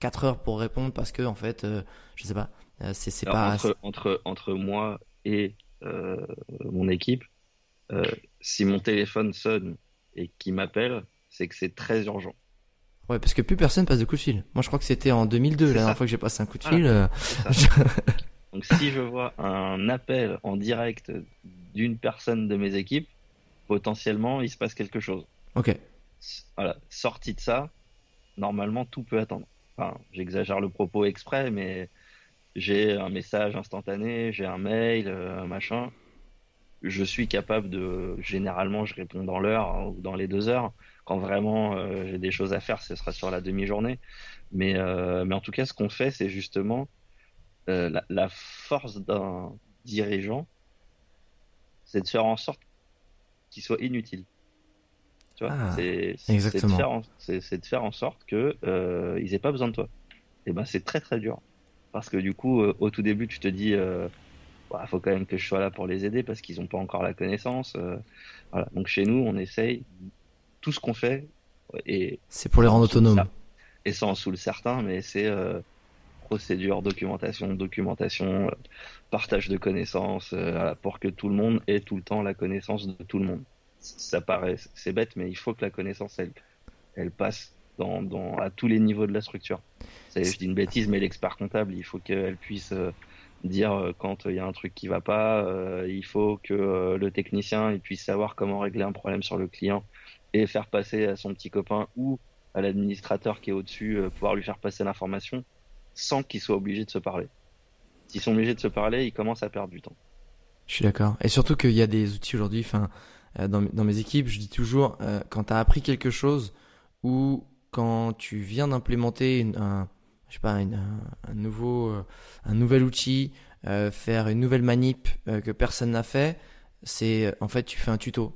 4 heures pour répondre parce que en fait, euh, je sais pas, euh, c'est pas entre, entre, entre moi et euh, mon équipe, si mon téléphone sonne et qu'il m'appelle, c'est que c'est très urgent. Ouais, parce que plus personne passe de coup de fil. Moi, je crois que c'était en 2002 la dernière fois que j'ai passé un coup de fil. (laughs) Donc, si je vois un appel en direct d'une personne de mes équipes, potentiellement, il se passe quelque chose. Ok. Voilà. Sorti de ça, normalement, tout peut attendre j'exagère le propos exprès, mais j'ai un message instantané, j'ai un mail, euh, un machin. Je suis capable de, généralement, je réponds dans l'heure hein, ou dans les deux heures. Quand vraiment euh, j'ai des choses à faire, ce sera sur la demi-journée. Mais, euh, mais en tout cas, ce qu'on fait, c'est justement la, force d'un dirigeant, c'est de faire en sorte qu'il soit inutile. Ah, c'est de, faire en sorte que euh, ils aient pas besoin de toi. Et ben c'est très très dur parce que du coup euh, au tout début tu te dis euh, bah, faut quand même que je sois là pour les aider parce qu'ils n'ont pas encore la connaissance. Euh, voilà. Donc chez nous on essaye tout ce qu'on fait et c'est pour les rendre autonomes. Et sans sous le certain, mais c'est procédure, documentation, documentation, partage de connaissances pour que tout le monde ait tout le temps la connaissance de tout le monde ça paraît, c'est bête, mais il faut que la connaissance, elle, passe à tous les niveaux de la structure. Je dis une bêtise, mais l'expert comptable, il faut qu'elle puisse euh, dire euh, quand il y a un truc qui va pas. Euh, il faut que le technicien il puisse savoir comment régler un problème sur le client et faire passer à son petit copain ou à l'administrateur qui est au-dessus, pouvoir lui faire passer l'information sans qu'il soit obligé de se parler. S'ils sont obligés de se parler, ils commencent à perdre du temps. Je suis d'accord. Et surtout qu'il y a des outils aujourd'hui, enfin, dans, dans, mes équipes, je dis toujours, euh, quand tu as appris quelque chose ou quand tu viens d'implémenter un, je sais pas, un, nouveau, euh, un nouvel outil, faire une nouvelle manip que personne n'a fait, c'est en fait tu fais un tuto.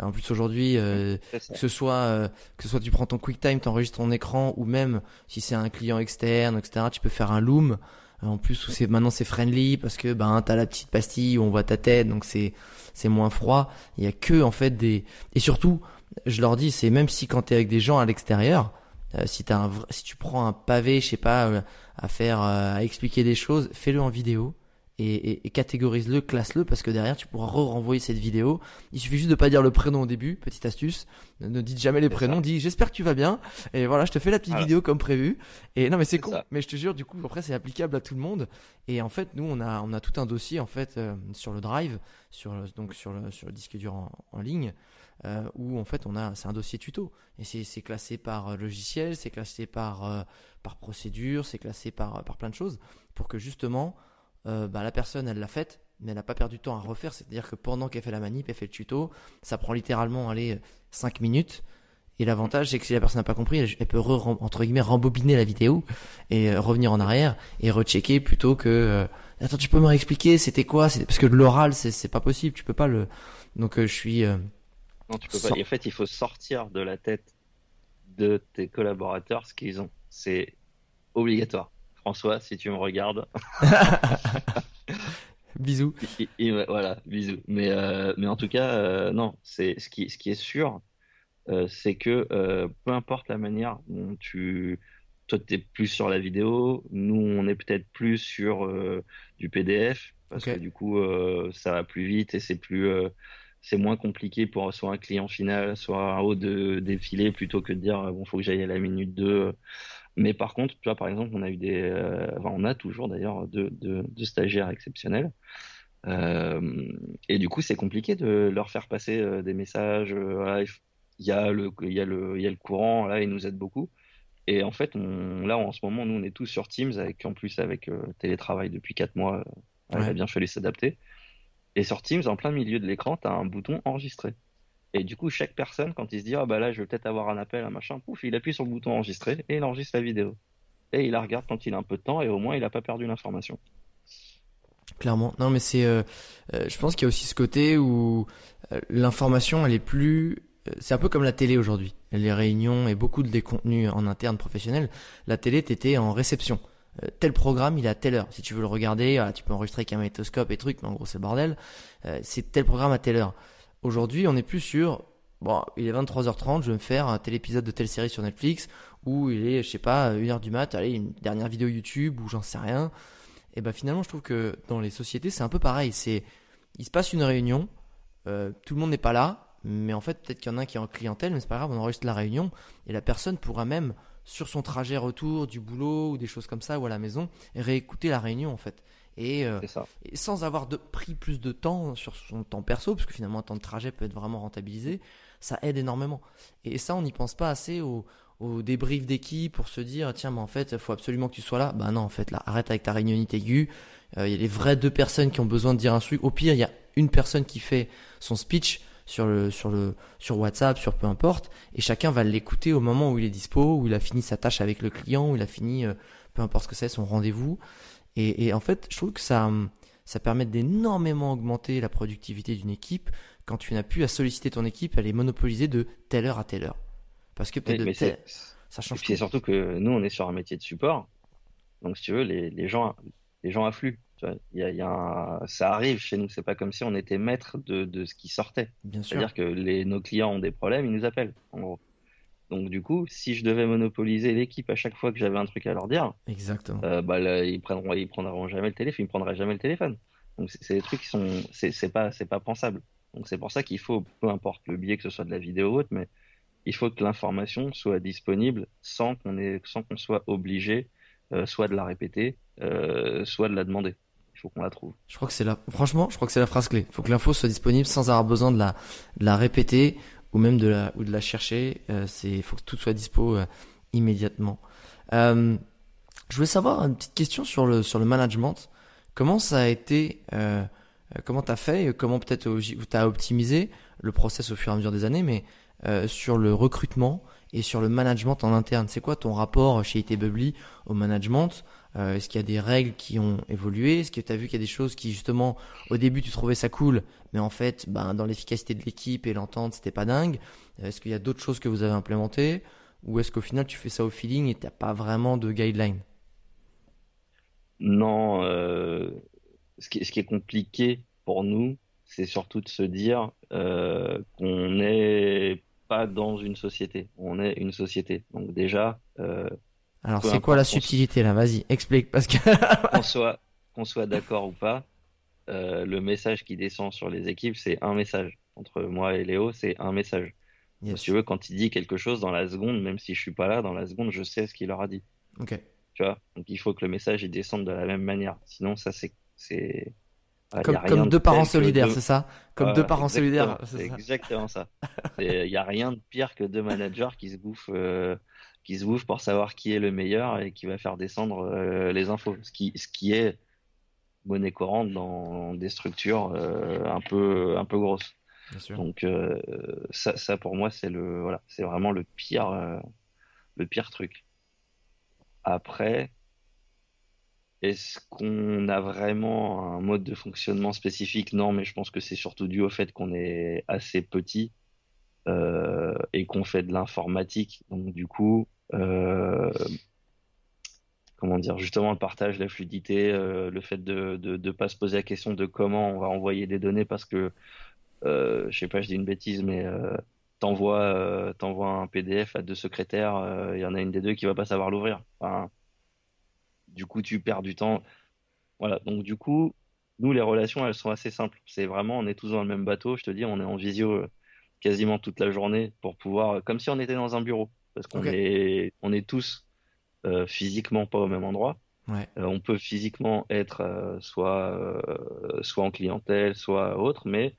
En plus aujourd'hui, euh, que ce soit euh, que ce soit tu prends ton QuickTime, t'enregistres ton écran, ou même si c'est un client externe, etc. Tu peux faire un loom. En plus, c'est maintenant c'est friendly parce que ben t'as la petite pastille où on voit ta tête, donc c'est c'est moins froid. Il y a que en fait des et surtout, je leur dis, c'est même si quand t'es avec des gens à l'extérieur, euh, si t'as un si tu prends un pavé, je sais pas, à faire à expliquer des choses, fais-le en vidéo et, et, catégorise-le, classe-le, parce que derrière tu pourras re-renvoyer cette vidéo. Il suffit juste de pas dire le prénom au début, petite astuce. Ne, dites jamais les prénoms, dis j'espère que tu vas bien. Et voilà, je te fais la petite vidéo comme prévu. Et non mais c'est con, mais je te jure, du coup après c'est applicable à tout le monde. Et en fait nous on a on a tout un dossier en fait euh, sur le drive, sur donc sur le sur le disque dur en, ligne. Euh, où en fait on a c'est un dossier tuto et c'est classé par euh, logiciel, c'est classé par euh, par procédure, c'est classé par par plein de choses pour que justement euh, bah, la personne, elle l'a faite, mais elle n'a pas perdu de temps à refaire. C'est-à-dire que pendant qu'elle fait la manip, elle fait le tuto, ça prend littéralement allez, 5 minutes. Et l'avantage, c'est que si la personne n'a pas compris, elle, peut entre guillemets rembobiner la vidéo et euh, revenir en arrière et rechecker plutôt que euh, attends, tu peux me réexpliquer, c'était quoi? Parce que l'oral, c'est pas possible, tu peux pas le. Donc je suis. non, tu peux pas. en fait, il faut sortir de la tête de tes collaborateurs ce qu'ils ont. C'est obligatoire. François, si tu me regardes. (laughs) bisous. voilà, bisous. Mais, euh, mais en tout cas, euh, non, c'est ce qui, ce qui est sûr, euh, c'est que peu importe la manière dont tu. Toi, tu es plus sur la vidéo, nous, on est peut-être plus sur du PDF, parce que du coup, ça va plus vite et c'est plus. c'est moins compliqué pour soit un client final, soit un haut de défilé, plutôt que de dire bon, faut que j'aille à la minute 2 mais par contre, tu vois, par exemple, on a eu des, euh, enfin, on a toujours d'ailleurs deux, stagiaires exceptionnels. Euh, et du coup, c'est compliqué de leur faire passer euh, des messages. il y a le, il y a le, il y a le courant. Là, ils nous aident beaucoup. Et en fait, on, là, en ce moment, nous, on est tous sur Teams, avec, en plus avec télétravail depuis quatre mois. Il a bien fallu s'adapter. Et sur Teams, en plein milieu de l'écran, tu as un bouton enregistrer. Et du coup, chaque personne, quand il se dit, ah bah là, je vais peut-être avoir un appel, un machin, pouf, il appuie sur le bouton enregistrer et il enregistre la vidéo. Et il la regarde quand il a un peu de temps et au moins, il n'a pas perdu l'information. Clairement. Non, mais c'est, euh, euh, je pense qu'il y a aussi ce côté où euh, l'information, elle est plus, c'est un peu comme la télé aujourd'hui. Les réunions et beaucoup de des contenus en interne professionnel. La télé, t'étais en réception. tel programme, il est à telle heure. Si tu veux le regarder, tu peux enregistrer avec un magnétoscope et trucs, mais en gros, c'est bordel. c'est tel programme à telle heure. Aujourd'hui, on est plus sur bon, il est 23h30, je vais me faire un tel épisode de telle série sur Netflix, ou il est, je sais pas, 1h du mat, allez, une dernière vidéo YouTube, ou j'en sais rien. Et ben finalement, je trouve que dans les sociétés, c'est un peu pareil. C'est, il se passe une réunion, euh, tout le monde n'est pas là, mais en fait, peut-être qu'il y en a un qui est en clientèle, mais c'est pas grave, on enregistre la réunion, et la personne pourra même, sur son trajet retour du boulot, ou des choses comme ça, ou à la maison, réécouter la réunion, en fait. Euh, et, sans avoir de, pris plus de temps sur son temps perso, parce que finalement un temps de trajet peut être vraiment rentabilisé, ça aide énormément. Et ça, on n'y pense pas assez au, au débrief d'équipe pour se dire tiens, mais en fait, il faut absolument que tu sois là. Bah non, en fait, là, arrête avec ta réunionnite aiguë. Euh, il y a les vraies deux personnes qui ont besoin de dire un truc. Au pire, il y a une personne qui fait son speech sur le sur le sur WhatsApp, sur peu importe, et chacun va l'écouter au moment où il est dispo, où il a fini sa tâche avec le client, où il a fini euh, peu importe ce que c'est son rendez-vous. Et, en fait, je trouve que ça, ça permet d'énormément augmenter la productivité d'une équipe quand tu n'as plus à solliciter ton équipe, à les monopoliser de telle heure à telle heure. Parce que peut-être de ça change. C'est surtout que nous, on est sur un métier de support. Donc, si tu veux, les, les gens, les gens affluent. Il y a, y a Ça arrive chez nous. C'est pas comme si on était maître de, de ce qui sortait. C'est-à-dire que les, nos clients ont des problèmes, ils nous appellent, en gros. Donc du coup, si je devais monopoliser l'équipe à chaque fois que j'avais un truc à leur dire, exactement, euh, bah, ils prendront, ils prendront jamais le téléphone, ils prendraient jamais le téléphone. Donc c'est des trucs qui sont, c'est pas, c'est pas pensable. Donc c'est pour ça qu'il faut, peu importe le biais que ce soit de la vidéo ou autre, mais il faut que l'information soit disponible sans qu'on ait, sans qu'on soit obligé, euh, soit de la répéter, euh, soit de la demander. Il faut qu'on la trouve. Je crois que c'est la, franchement, je crois que c'est la phrase clé. Il faut que l'info soit disponible sans avoir besoin de la, de la répéter ou même de la, ou de la chercher. Euh, c'est, faut que tout soit dispo euh, immédiatement. Euh, je voulais savoir une petite question sur le, sur le management. Comment ça a été, euh, comment t'as fait, comment peut-être t'as optimisé le process au fur et à mesure des années, mais sur le recrutement et sur le management en interne? C'est quoi ton rapport chez IT Bubbly au management euh, Est-ce qu'il y a des règles qui ont évolué? Est-ce que tu as vu qu'il y a des choses qui justement au début tu trouvais ça cool, mais en fait ben, dans l'efficacité de l'équipe et l'entente c'était pas dingue Est-ce qu'il y a d'autres choses que vous avez implémentées? Ou est-ce qu'au final tu fais ça au feeling et t'as pas vraiment de guideline? Non, euh, ce, qui, est compliqué pour nous, c'est surtout de se dire euh, qu'on n'est pas dans une société, on est une société. Donc déjà. Alors c'est quoi la subtilité là? Vas-y, explique parce que qu'on soit qu'on soit d'accord ou pas, euh, le message qui descend sur les équipes, c'est un message. Entre moi et Léo, c'est un message. Si tu veux, quand il dit quelque chose dans la seconde, même si je suis pas là, dans la seconde, je sais ce qu'il leur a dit. Ok. Tu vois? Donc il faut que le message il descende de la même manière. Sinon, ça c'est c'est comme, deux parents solidaires, c'est ça? Comme deux parents solidaires. C'est exactement ça. Il n'y a rien de pire que deux managers qui se bouffent, euh, qui se bouffent pour savoir qui est le meilleur et qui va faire descendre euh, les infos. Ce qui, ce qui est monnaie courante dans des structures euh, un peu, un peu grosses. Donc ça, ça, pour moi, c'est le, voilà, c'est vraiment le pire, le pire truc. Après, est-ce qu'on a vraiment un mode de fonctionnement spécifique? Non, mais je pense que c'est surtout dû au fait qu'on est assez petit euh, et qu'on fait de l'informatique. Donc du coup, euh, comment dire, justement le partage, la fluidité, euh, le fait de ne pas se poser la question de comment on va envoyer des données parce que, je sais pas, je dis une bêtise, mais t'envoies t'envoies un PDF à deux secrétaires, il y en a une des deux qui va pas savoir l'ouvrir. Du coup, tu perds du temps. Voilà. Donc, du coup, nous, les relations, elles sont assez simples. C'est vraiment, on est tous dans le même bateau. Je te dis, on est en visio euh, quasiment toute la journée pour pouvoir, comme si on était dans un bureau, parce qu'on est, on est tous euh, physiquement pas au même endroit. Euh, on peut physiquement être soit, soit en clientèle, soit autre, mais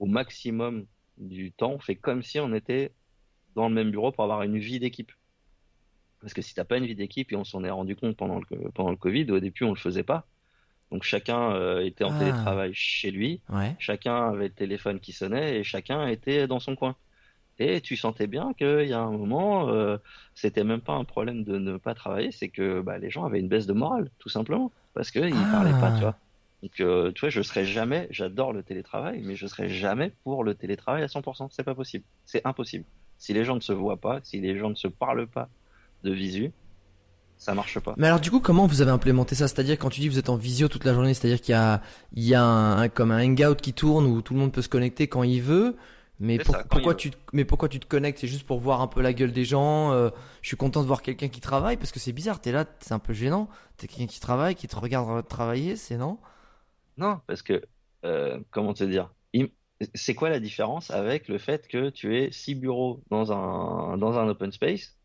au maximum du temps, on fait comme si on était dans le même bureau pour avoir une vie d'équipe. Parce que si t'as pas une vie d'équipe, et on s'en est rendu compte pendant le, pendant le Covid, au début on le faisait pas. Donc chacun euh, était en ah. télétravail chez lui, chacun avait le téléphone qui sonnait et chacun était dans son coin. Et tu sentais bien qu'il y a un moment, euh, c'était même pas un problème de ne pas travailler, c'est que bah, les gens avaient une baisse de morale, tout simplement, parce qu'ils ne parlaient pas, tu vois. Donc, euh, tu vois, je serais jamais, j'adore le télétravail, mais je serais jamais pour le télétravail à 100%. C'est pas possible. C'est impossible. Si les gens ne se voient pas, si les gens ne se parlent pas, de visu, ça marche pas. Mais alors du coup, comment vous avez implémenté ça? C'est-à-dire quand tu dis que vous êtes en visio toute la journée, c'est-à-dire qu'il y a, il y a un, comme un hangout qui tourne où tout le monde peut se connecter quand il veut. Mais pourquoi tu, mais pourquoi tu te connectes? C'est juste pour voir un peu la gueule des gens. Euh, je suis content de voir quelqu'un qui travaille parce que c'est bizarre. T'es là, c'est un peu gênant. T'es quelqu'un qui travaille, qui te regarde travailler, c'est non? Non, parce que euh, comment te dire? C'est quoi la différence avec le fait que tu aies six bureaux dans un dans un open space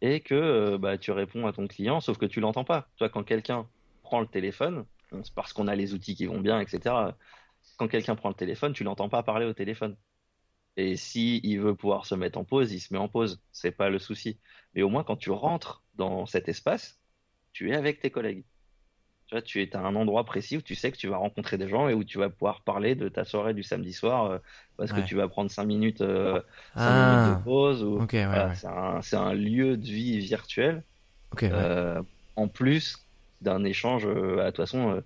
et que euh, bah, tu réponds à ton client, sauf que tu l'entends pas? Tu vois, quand quelqu'un prend le téléphone, parce qu'on a les outils qui vont bien, etc. Quand quelqu'un prend le téléphone, tu l'entends pas parler au téléphone. Et si il veut pouvoir se mettre en pause, il se met en pause. C'est pas le souci. Mais au moins, quand tu rentres dans cet espace, tu es avec tes collègues. Tu vois, tu es à un endroit précis où tu sais que tu vas rencontrer des gens et où tu vas pouvoir parler de ta soirée du samedi soir euh, parce que tu vas prendre 5 minutes, euh, ah. minutes de pause. Ou, c'est, un, lieu de vie virtuel. Euh, en plus d'un échange, à toute façon,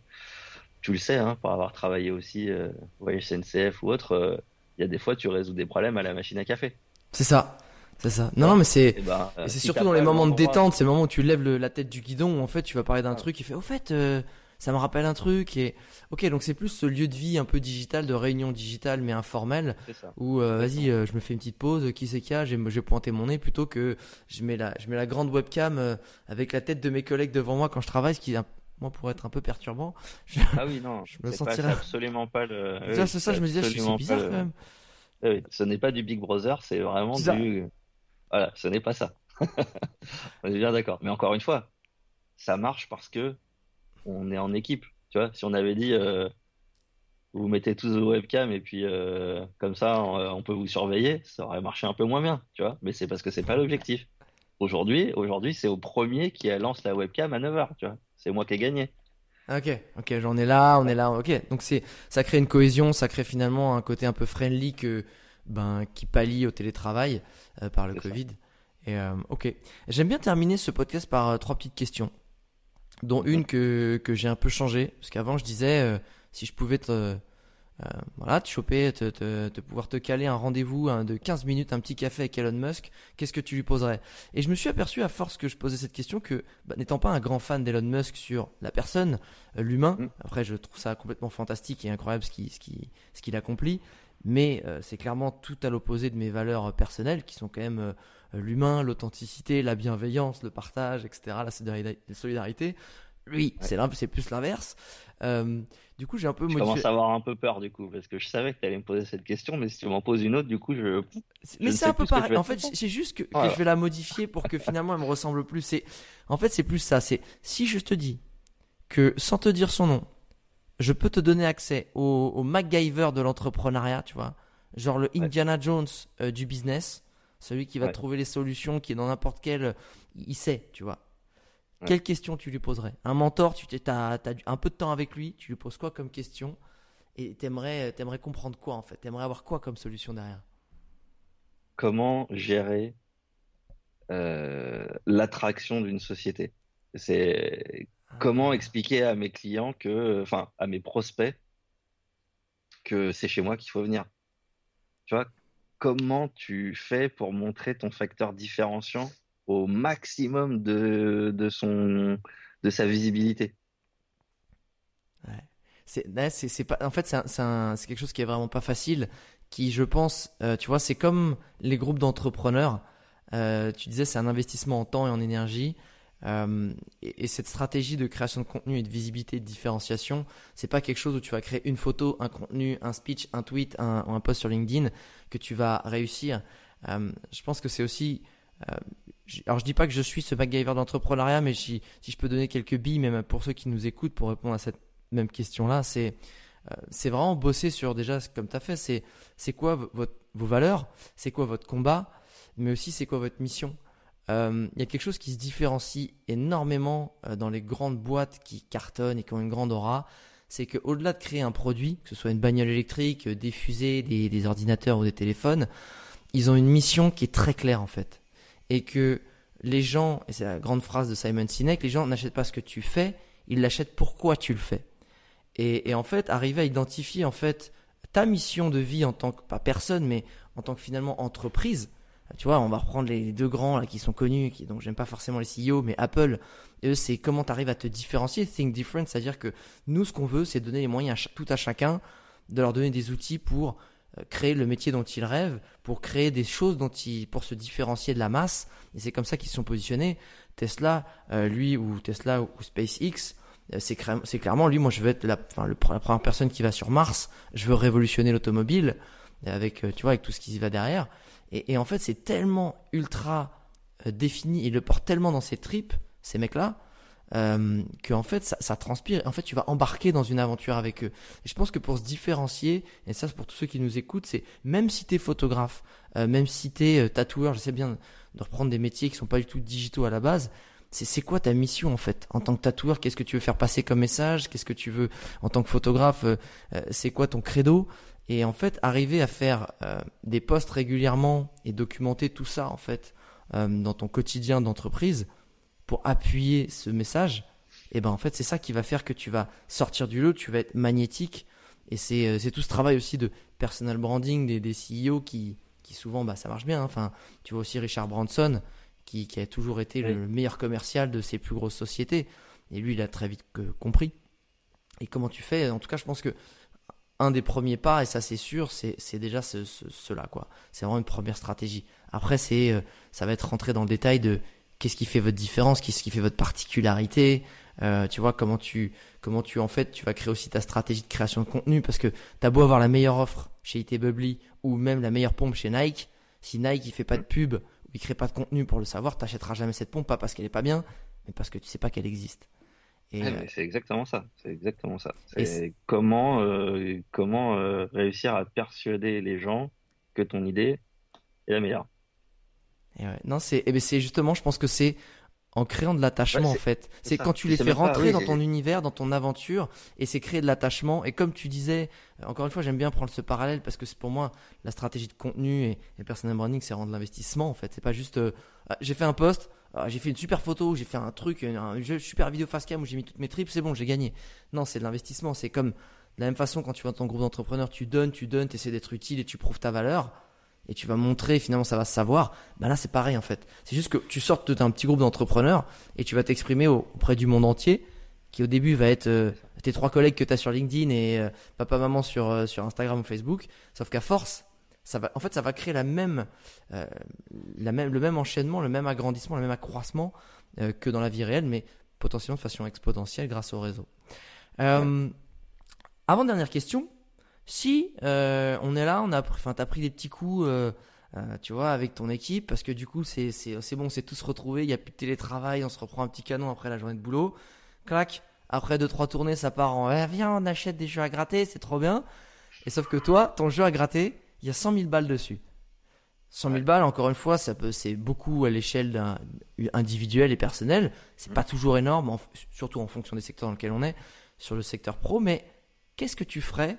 tu le sais, hein, pour avoir travaillé aussi voyage CNCF ou autre, il y a des fois tu résous des problèmes à la machine à café. C'est ça. C'est ça. Non, non, mais c'est, eh ben, euh, c'est surtout dans les moments de détente, c'est le moment où tu lèves la tête du guidon où en fait tu vas parler d'un truc et fait, au fait, euh, ça me rappelle un truc et, ok, donc c'est plus ce lieu de vie un peu digital, de réunion digitale mais informelle, où euh, vas-y, je me fais une petite pause, qui c'est qu'il y a, j'ai, pointé mon nez plutôt que je mets la, je mets la grande webcam avec la tête de mes collègues devant moi quand je travaille, ce qui moi pourrait être un peu perturbant. Ah oui, non, (laughs) je me sentirais absolument pas le. c'est ça, je me disais, c'est bizarre quand même. Oui, ce n'est pas du Big Brother, c'est vraiment du. Voilà, ce n'est pas ça. (laughs) on est bien d'accord. Mais encore une fois, ça marche parce que on est en équipe. Tu vois, si on avait dit euh, vous mettez tous vos webcams et puis euh, comme ça on, peut vous surveiller, ça aurait marché un peu moins bien, tu vois. Mais c'est parce que c'est pas l'objectif. Aujourd'hui, aujourd'hui, c'est au premier qui lance la webcam à 9h, tu vois. C'est moi qui ai gagné. Ok, ok, j'en ai là, on est là, ok. Donc c'est, ça crée une cohésion, ça crée finalement un côté un peu friendly que, ben, qui pallie au télétravail euh, par le Covid. Et ok, j'aime bien terminer ce podcast par trois petites questions, dont une que, que j'ai un peu changé, parce qu'avant je disais si je pouvais te euh, voilà, te choper, te, te, pouvoir te caler un rendez-vous de 15 minutes, un petit café avec Elon Musk, qu'est-ce que tu lui poserais? Et je me suis aperçu à force que je posais cette question que, bah, n'étant pas un grand fan d'Elon Musk sur la personne, euh, l'humain, mm. après je trouve ça complètement fantastique et incroyable ce qu'il ce qui, ce qu'il accomplit, mais euh, c'est clairement tout à l'opposé de mes valeurs personnelles qui sont quand même l'humain, l'authenticité, la bienveillance, le partage, etc., la solidarité. Lui, c'est c'est plus l'inverse. Euh, du coup, j'ai un peu Je commence à avoir un peu peur du coup parce que je savais que tu allais me poser cette question, mais si tu m'en poses une autre, du coup, je. Mais c'est un peu pareil. En fait, c'est juste que, je vais la modifier pour que finalement elle me ressemble plus. C'est, en fait, c'est plus ça. C'est si je te dis que sans te dire son nom, je peux te donner accès au, au MacGyver de l'entrepreneuriat, tu vois, genre le Indiana Jones euh, du business, celui qui va trouver les solutions, qui est dans n'importe quel, il sait, tu vois. Quelle question tu lui poserais? Un mentor, tu as, un peu de temps avec lui, tu lui poses quoi comme question? Et t'aimerais aimerais comprendre quoi en fait? T'aimerais avoir quoi comme solution derrière? Comment gérer euh, l'attraction d'une société? C'est ah. comment expliquer à mes clients que, enfin, à mes prospects, que c'est chez moi qu'il faut venir? Tu vois, comment tu fais pour montrer ton facteur différenciant au maximum de, de, son, de sa visibilité. Ouais. C'est, pas, en fait, c'est, c'est, quelque chose qui est vraiment pas facile, qui, je pense, euh, tu vois, c'est comme les groupes d'entrepreneurs. Euh, tu disais, c'est un investissement en temps et en énergie. Euh, et, cette stratégie de création de contenu et de visibilité, de différenciation, c'est pas quelque chose où tu vas créer une photo, un contenu, un speech, un tweet, un, un post sur LinkedIn que tu vas réussir. je pense que c'est aussi alors je dis pas que je suis ce MacGyver d'entrepreneuriat, mais si, je peux donner quelques billes, même pour ceux qui nous écoutent, pour répondre à cette même question-là, c'est euh, c'est vraiment bosser sur déjà comme tu as fait, c'est quoi vos valeurs, c'est quoi votre combat, mais aussi c'est quoi votre mission. Euh, il y a quelque chose qui se différencie énormément euh, dans les grandes boîtes qui cartonnent et qui ont une grande aura, c'est qu'au-delà de créer un produit, que ce soit une bagnole électrique, des fusées, des ordinateurs ou des téléphones, ils ont une mission qui est très claire en fait et que les gens, et c'est la grande phrase de Simon Sinek, les gens n'achètent pas ce que tu fais, ils l'achètent pourquoi tu le fais. Et, en fait, arriver à identifier en fait ta mission de vie en tant que pas personne, mais en tant que finalement entreprise. Tu vois, on va reprendre les deux grands là qui sont connus, donc j'aime pas forcément les CEO, mais Apple, eux, c'est comment tu arrives à te différencier, think different, c'est-à-dire que nous, ce qu'on veut, c'est donner les moyens à tout à chacun, de leur donner des outils pour créer le métier dont ils rêvent, pour créer des choses dont ils, pour se différencier de la masse. Et c'est comme ça qu'ils se sont positionnés. Tesla, euh, lui ou Tesla ou, SpaceX, euh, c'est, clairement lui. Moi, je veux être la, enfin, le, la première personne qui va sur Mars. Je veux révolutionner l'automobile avec, tu vois, avec tout ce qui va derrière. Et, et en fait, c'est tellement ultra défini. Ils le portent tellement dans ses tripes, ces mecs-là, euh, que en fait ça, ça, transpire. En fait, tu vas embarquer dans une aventure avec eux. Et je pense que pour se différencier, et ça c'est pour tous ceux qui nous écoutent, c'est même si t'es photographe, euh, même si t'es euh, tatoueur, je sais bien de reprendre des métiers qui sont pas du tout digitaux à la base. C'est quoi ta mission en fait en tant que tatoueur? Qu'est-ce que tu veux faire passer comme message? Qu'est-ce que tu veux en tant que photographe euh, euh, C'est quoi ton credo? Et en fait, arriver à faire des posts régulièrement et documenter tout ça en fait dans ton quotidien d'entreprise, pour appuyer ce message, et eh ben en fait c'est ça qui va faire que tu vas sortir du lot, tu vas être magnétique. Et c'est euh, tout ce travail aussi de personal branding des, des CEO qui, qui souvent bah, ça marche bien. Hein. Enfin, tu vois aussi Richard Branson qui, qui a toujours été le meilleur commercial de ses plus grosses sociétés. Et lui, il a très vite compris. Et comment tu fais? En tout cas, je pense que un des premiers pas, et ça c'est sûr, c'est déjà ce, cela quoi. C'est vraiment une première stratégie. Après, c'est euh, ça va être rentré dans le détail de qu'est-ce qui fait votre différence, qu'est-ce qui fait votre particularité. Euh, tu vois comment tu comment tu en fait tu vas créer aussi ta stratégie de création de contenu parce que t'as beau avoir la meilleure offre chez IT Bubbly ou même la meilleure pompe chez Nike, si Nike il fait pas de pub ou il crée pas de contenu pour le savoir, t'achèteras jamais cette pompe pas parce qu'elle est pas bien, mais parce que tu sais pas qu'elle existe. Euh, c'est exactement ça. C'est exactement ça. C'est comment euh, comment réussir à persuader les gens que ton idée est la meilleure. Non, c'est eh ben, c'est justement, je pense que c'est en créant de l'attachement en fait. C'est quand tu les fais rentrer dans ton univers, dans ton aventure, et c'est créer de l'attachement. Et comme tu disais, euh, encore une fois, j'aime bien prendre ce parallèle parce que c'est pour moi la stratégie de contenu et, et personal branding, c'est rendre l'investissement en fait. C'est pas juste euh, ah, j'ai fait un post, ah, j'ai fait une super photo, j'ai fait un truc, une, super vidéo face cam où j'ai mis toutes mes tripes, c'est bon, j'ai gagné. Non, c'est de l'investissement. C'est comme de la même façon quand tu vas dans ton groupe d'entrepreneurs, tu donnes, tu donnes, tu essaies d'être utile et tu prouves ta valeur et tu vas montrer finalement ça va se savoir, ben là c'est pareil en fait. C'est juste que tu sortes d'un petit groupe d'entrepreneurs et tu vas t'exprimer auprès du monde entier qui au début va être euh, tes trois collègues que tu as sur LinkedIn et euh, papa maman sur euh, sur Instagram ou Facebook, sauf qu'à force ça va en fait ça va créer la même la même le même enchaînement, le même agrandissement, le même accroissement que dans la vie réelle mais potentiellement de façon exponentielle grâce au réseau. Avant dernière question, si euh, on est là, on a, enfin, t'as pris des petits coups, euh, euh, tu vois, avec ton équipe, parce que du coup, c'est, c'est, c'est bon, c'est tous retrouvés, il y a plus de télétravail, on se reprend un petit canon après la journée de boulot, clac. Après deux trois tournées, ça part en, eh, viens, on achète des jeux à gratter, c'est trop bien. Et sauf que toi, ton jeu à gratter, il y a 100 000 balles dessus. 100 000 balles, encore une fois, ça peut, c'est beaucoup à l'échelle d'un individuel et personnel. C'est pas toujours énorme, surtout en fonction des secteurs dans lesquels on est, sur le secteur pro. Mais qu'est-ce que tu ferais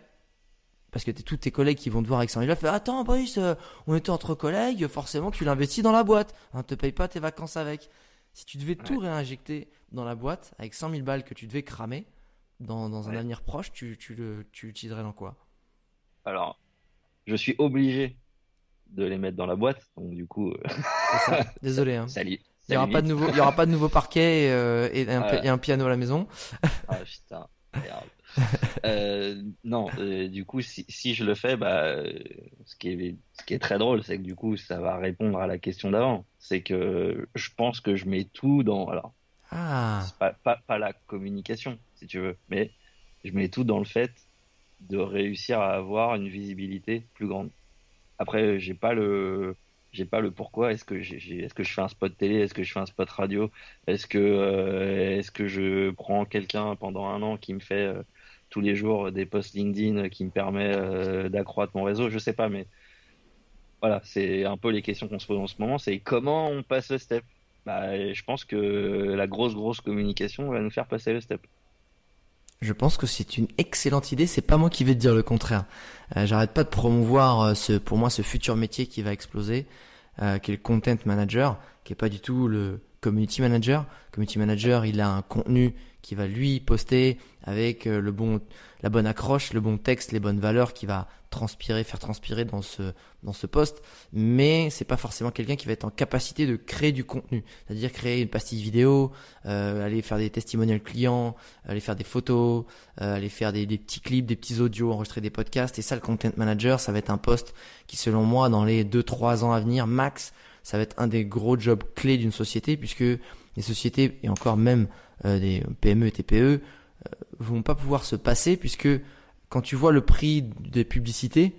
parce que tous tes collègues qui vont te voir avec 100 000 fait Attends, Brice, euh, on était entre collègues, forcément tu l'investis dans la boîte. On hein, te paye pas tes vacances avec. Si tu devais tout réinjecter dans la boîte avec 100 000 balles que tu devais cramer dans, un avenir proche, tu, tu, le, tu utiliserais dans quoi? Alors, je suis obligé de les mettre dans la boîte, donc du coup. Euh, ça. (laughs) Désolé. Hein. Il n'y aura, pas de nouveau, il y aura pas de nouveau parquet euh, et, un, (laughs) et, un, piano à la maison. ah putain. (laughs) Euh, non, euh, du coup, si, si, je le fais, bah, ce, qui est, ce qui est très drôle, c'est que du coup, ça va répondre à la question d'avant. C'est que je pense que je mets tout dans. Alors, ah. pas, pas, pas, la communication, si tu veux, mais je mets tout dans le fait de réussir à avoir une visibilité plus grande. Après, j'ai pas le j'ai pas le pourquoi. Est-ce que j'ai, est-ce que je fais un spot télé, est-ce que je fais un spot radio, est-ce que euh, est-ce que je prends quelqu'un pendant un an qui me fait euh, tous les jours des posts LinkedIn qui me permet euh, d'accroître mon réseau, je sais pas, mais voilà, c'est un peu les questions qu'on se pose en ce moment. C'est comment on passe le step? Bah, je pense que la grosse grosse communication va nous faire passer le step. Je pense que c'est une excellente idée. C'est pas moi qui vais te dire le contraire. Euh, J'arrête pas de promouvoir euh, ce, pour moi, ce futur métier qui va exploser, euh, qui est le content manager, qui est pas du tout le community manager. Community manager, il a un contenu qui va lui poster avec euh, le bon, la bonne accroche, le bon texte, les bonnes valeurs qui va transpirer, faire transpirer dans ce dans ce poste. Mais c'est pas forcément quelqu'un qui va être en capacité de créer du contenu, c'est-à-dire créer une pastille vidéo, euh, aller faire des testimonials clients, aller faire des photos, euh, aller faire des, des, petits clips, des petits audios, enregistrer des podcasts. Et ça, le content manager, ça va être un poste qui, selon moi, dans les 2-3 ans à venir, max, ça va être un des gros jobs clés d'une société, puisque les sociétés et encore même euh, des PME et TPE euh, vont pas pouvoir se passer puisque quand tu vois le prix des publicités,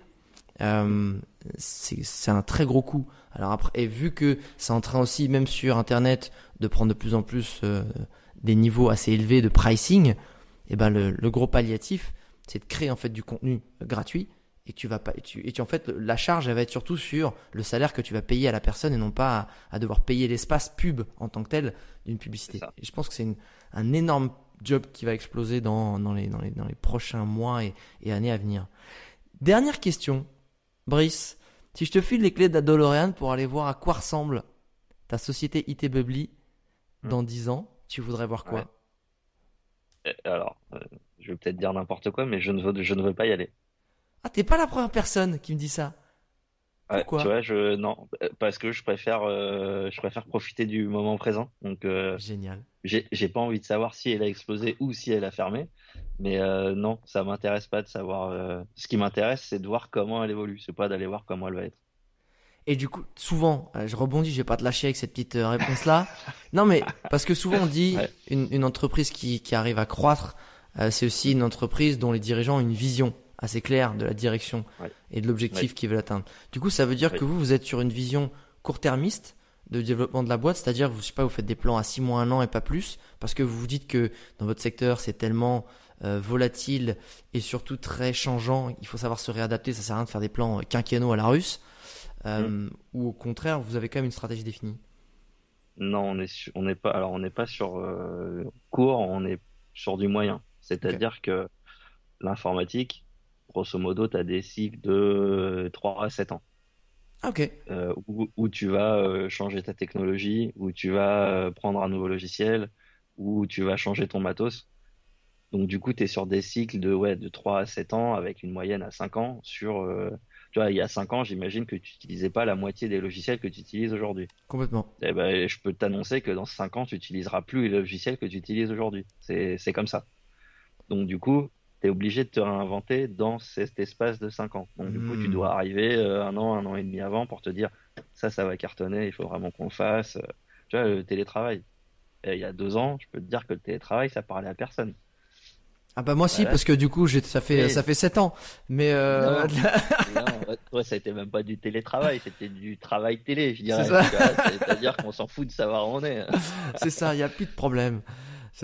euh, c'est un très gros coût. Alors après, et vu que c'est en train aussi, même sur Internet, de prendre de plus en plus des niveaux assez élevés de pricing, et eh ben le, le gros palliatif, c'est de créer en fait du contenu gratuit et tu vas pas et tu, et tu en fait la charge elle va être surtout sur le salaire que tu vas payer à la personne et non pas à, devoir payer l'espace pub en tant que tel d'une publicité. Et je pense que c'est un énorme job qui va exploser dans, dans, les, dans, les, dans les prochains mois et, et, années à venir. Dernière question, Brice, si je te file les clés d'Adolorean pour aller voir à quoi ressemble ta société IT Bubbly hmm. dans 10 ans, tu voudrais voir quoi? Euh, Alors, euh, je vais peut-être dire n'importe quoi, mais je ne veux, je ne veux pas y aller. Ah, t'es pas la première personne qui me dit ça. Pourquoi? Tu vois, je non, parce que je préfère, euh, je préfère profiter du moment présent. Donc euh, génial. J'ai pas envie de savoir si elle a explosé ou si elle a fermé, mais euh, non, ça m'intéresse pas de savoir. Ce qui m'intéresse, c'est de voir comment elle évolue. C'est pas d'aller voir comment elle va être. Et du coup, souvent, je rebondis, je vais pas te lâcher avec cette petite réponse là. (laughs) non, mais parce que souvent on dit une, une, entreprise qui, qui arrive à croître, c'est aussi une entreprise dont les dirigeants ont une vision assez clair de la direction et de l'objectif qu'ils veulent atteindre. Du coup, ça veut dire que vous, vous êtes sur une vision court-termiste de développement de la boîte, c'est-à-dire, vous, je sais pas, vous faites des plans à 6 mois, un an et pas plus, parce que vous vous dites que dans votre secteur, c'est tellement euh, volatile et surtout très changeant, il faut savoir se réadapter, ça sert à rien de faire des plans quinquennaux à la russe, euh, mm. ou au contraire, vous avez quand même une stratégie définie Non, on est on n'est pas alors on n'est pas sur euh, court, on est sur du moyen. C'est-à-dire que l'informatique, grosso modo, tu as des cycles de 3 à 7 ans. Ok. Euh, où, tu vas euh, changer ta technologie, où tu vas euh, prendre un nouveau logiciel, où tu vas changer ton matos. Donc du coup, tu es sur des cycles de ouais, de 3 à 7 ans avec une moyenne à 5 ans sur tu vois, il y a 5 ans, j'imagine que tu n'utilisais pas la moitié des logiciels que tu utilises aujourd'hui. Complètement. Eh ben, je peux t'annoncer que dans 5 ans, tu n'utiliseras plus les logiciels que tu utilises aujourd'hui. C'est comme ça. Donc du coup, tu es obligé de te réinventer dans cet espace de 5 ans. Donc, du coup, tu hmm. dois arriver euh, un an, un an et demi avant pour te dire ça, ça va cartonner, il faut vraiment qu'on fasse. Euh, tu vois, le télétravail. il y a deux ans, je peux te dire que le télétravail, ça parlait à personne. Ah bah moi si parce que du coup ça fait ça fait 7 ans mais euh... non, (laughs) ça a été même pas du télétravail c'était du travail télé je dirais c'est-à-dire qu'on s'en fout de savoir où on est c'est ça il y a plus de problème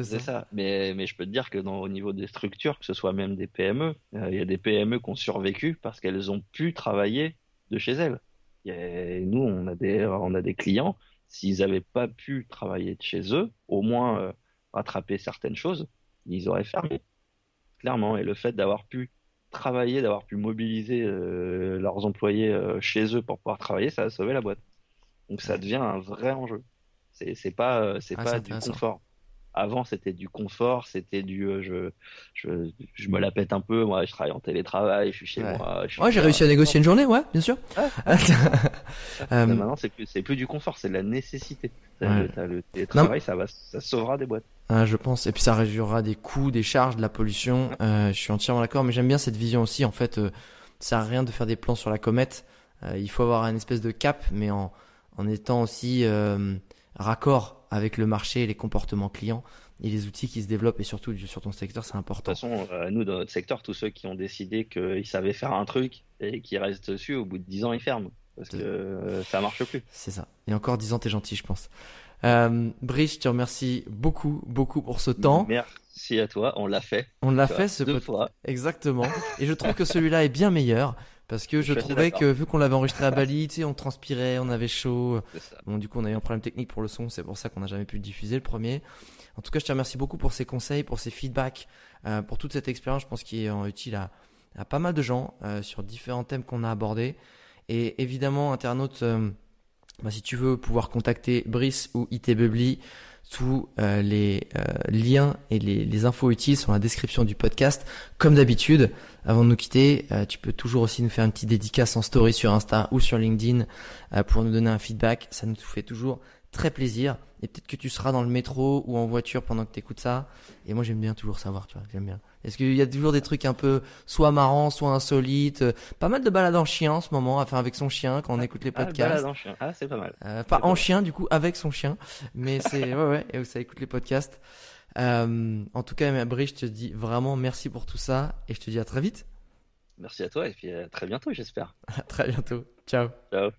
c'est ça. Mais, mais je peux te dire que dans, au niveau des structures, que ce soit même des PME, euh, il y a des PME qui ont survécu parce qu'elles ont pu travailler de chez elles. Et nous, on a des, on a des clients, s'ils n'avaient pas pu travailler de chez eux, au moins euh, rattraper certaines choses, ils auraient fermé. Clairement. Et le fait d'avoir pu travailler, d'avoir pu mobiliser euh, leurs employés chez eux pour pouvoir travailler, ça a sauvé la boîte. Donc ça devient un vrai enjeu. C'est pas, c'est ah, pas du confort. Avant, c'était du confort, c'était du euh, je, je, je, me la pète un peu. Moi, je travaille en télétravail, je suis chez moi. ouais, j'ai réussi à négocier une journée, ouais, bien sûr. (laughs) Euh, maintenant, c'est plus, c'est plus du confort, c'est de la nécessité. le télétravail, ça va, ça sauvera des boîtes. Ah, je pense. Et puis ça réduira des coûts, des charges, de la pollution. Euh, je suis entièrement d'accord, mais j'aime bien cette vision aussi. En fait, euh, ça sert à rien de faire des plans sur la comète. Euh, il faut avoir un espèce de cap, mais en, en étant aussi raccord avec le marché, les comportements clients et les outils qui se développent et surtout sur ton secteur, c'est important. De toute façon, euh, nous, dans notre secteur, tous ceux qui ont décidé qu'ils savaient faire un truc et qui restent dessus, au bout de 10 ans, ils ferment. Parce que euh, ça marche plus. C'est ça. Et encore 10 ans, t'es gentil, je pense. Euh, Brice, je te remercie beaucoup, beaucoup pour ce temps. Merci à toi, on l'a fait. On l'a fait ce deux fois. Exactement. Et je trouve que celui-là est bien meilleur. Parce que je, trouvais que vu qu'on l'avait enregistré à (laughs) Bali, tu sais, on transpirait, on avait chaud. Bon, du coup, on a eu un problème technique pour le son, c'est pour ça qu'on n'a jamais pu diffuser le premier. En tout cas, je te remercie beaucoup pour ces conseils, pour ces feedbacks, euh, pour toute cette expérience. Je pense qu'il est euh, utile à, à, pas mal de gens euh, sur différents thèmes qu'on a abordés. Et évidemment, internaute, bah, si tu veux pouvoir contacter Brice ou IT Bubbly, tous euh, les euh, liens et les, infos utiles sont la description du podcast. Comme d'habitude, avant de nous quitter, euh, tu peux toujours aussi nous faire une petite dédicace en story sur Insta ou sur LinkedIn pour nous donner un feedback. Ça nous fait toujours très plaisir. Et peut-être que tu seras dans le métro ou en voiture pendant que tu écoutes ça. Et moi, j'aime bien toujours savoir, tu vois, j'aime bien. Est-ce qu'il y a toujours des trucs un peu soit marrants, soit insolites Pas mal de balades en chien en ce moment, enfin avec son chien quand on ah, écoute les ah, podcasts. balade en chien, ah c'est pas mal. Euh, pas en chien du coup, avec son chien, mais c'est (laughs) ouais ouais, et ça écoute les podcasts. Euh, en tout cas, Brie, je te dis vraiment merci pour tout ça et je te dis à très vite. Merci à toi et puis à très bientôt, j'espère. (laughs) À très bientôt. Ciao. Ciao.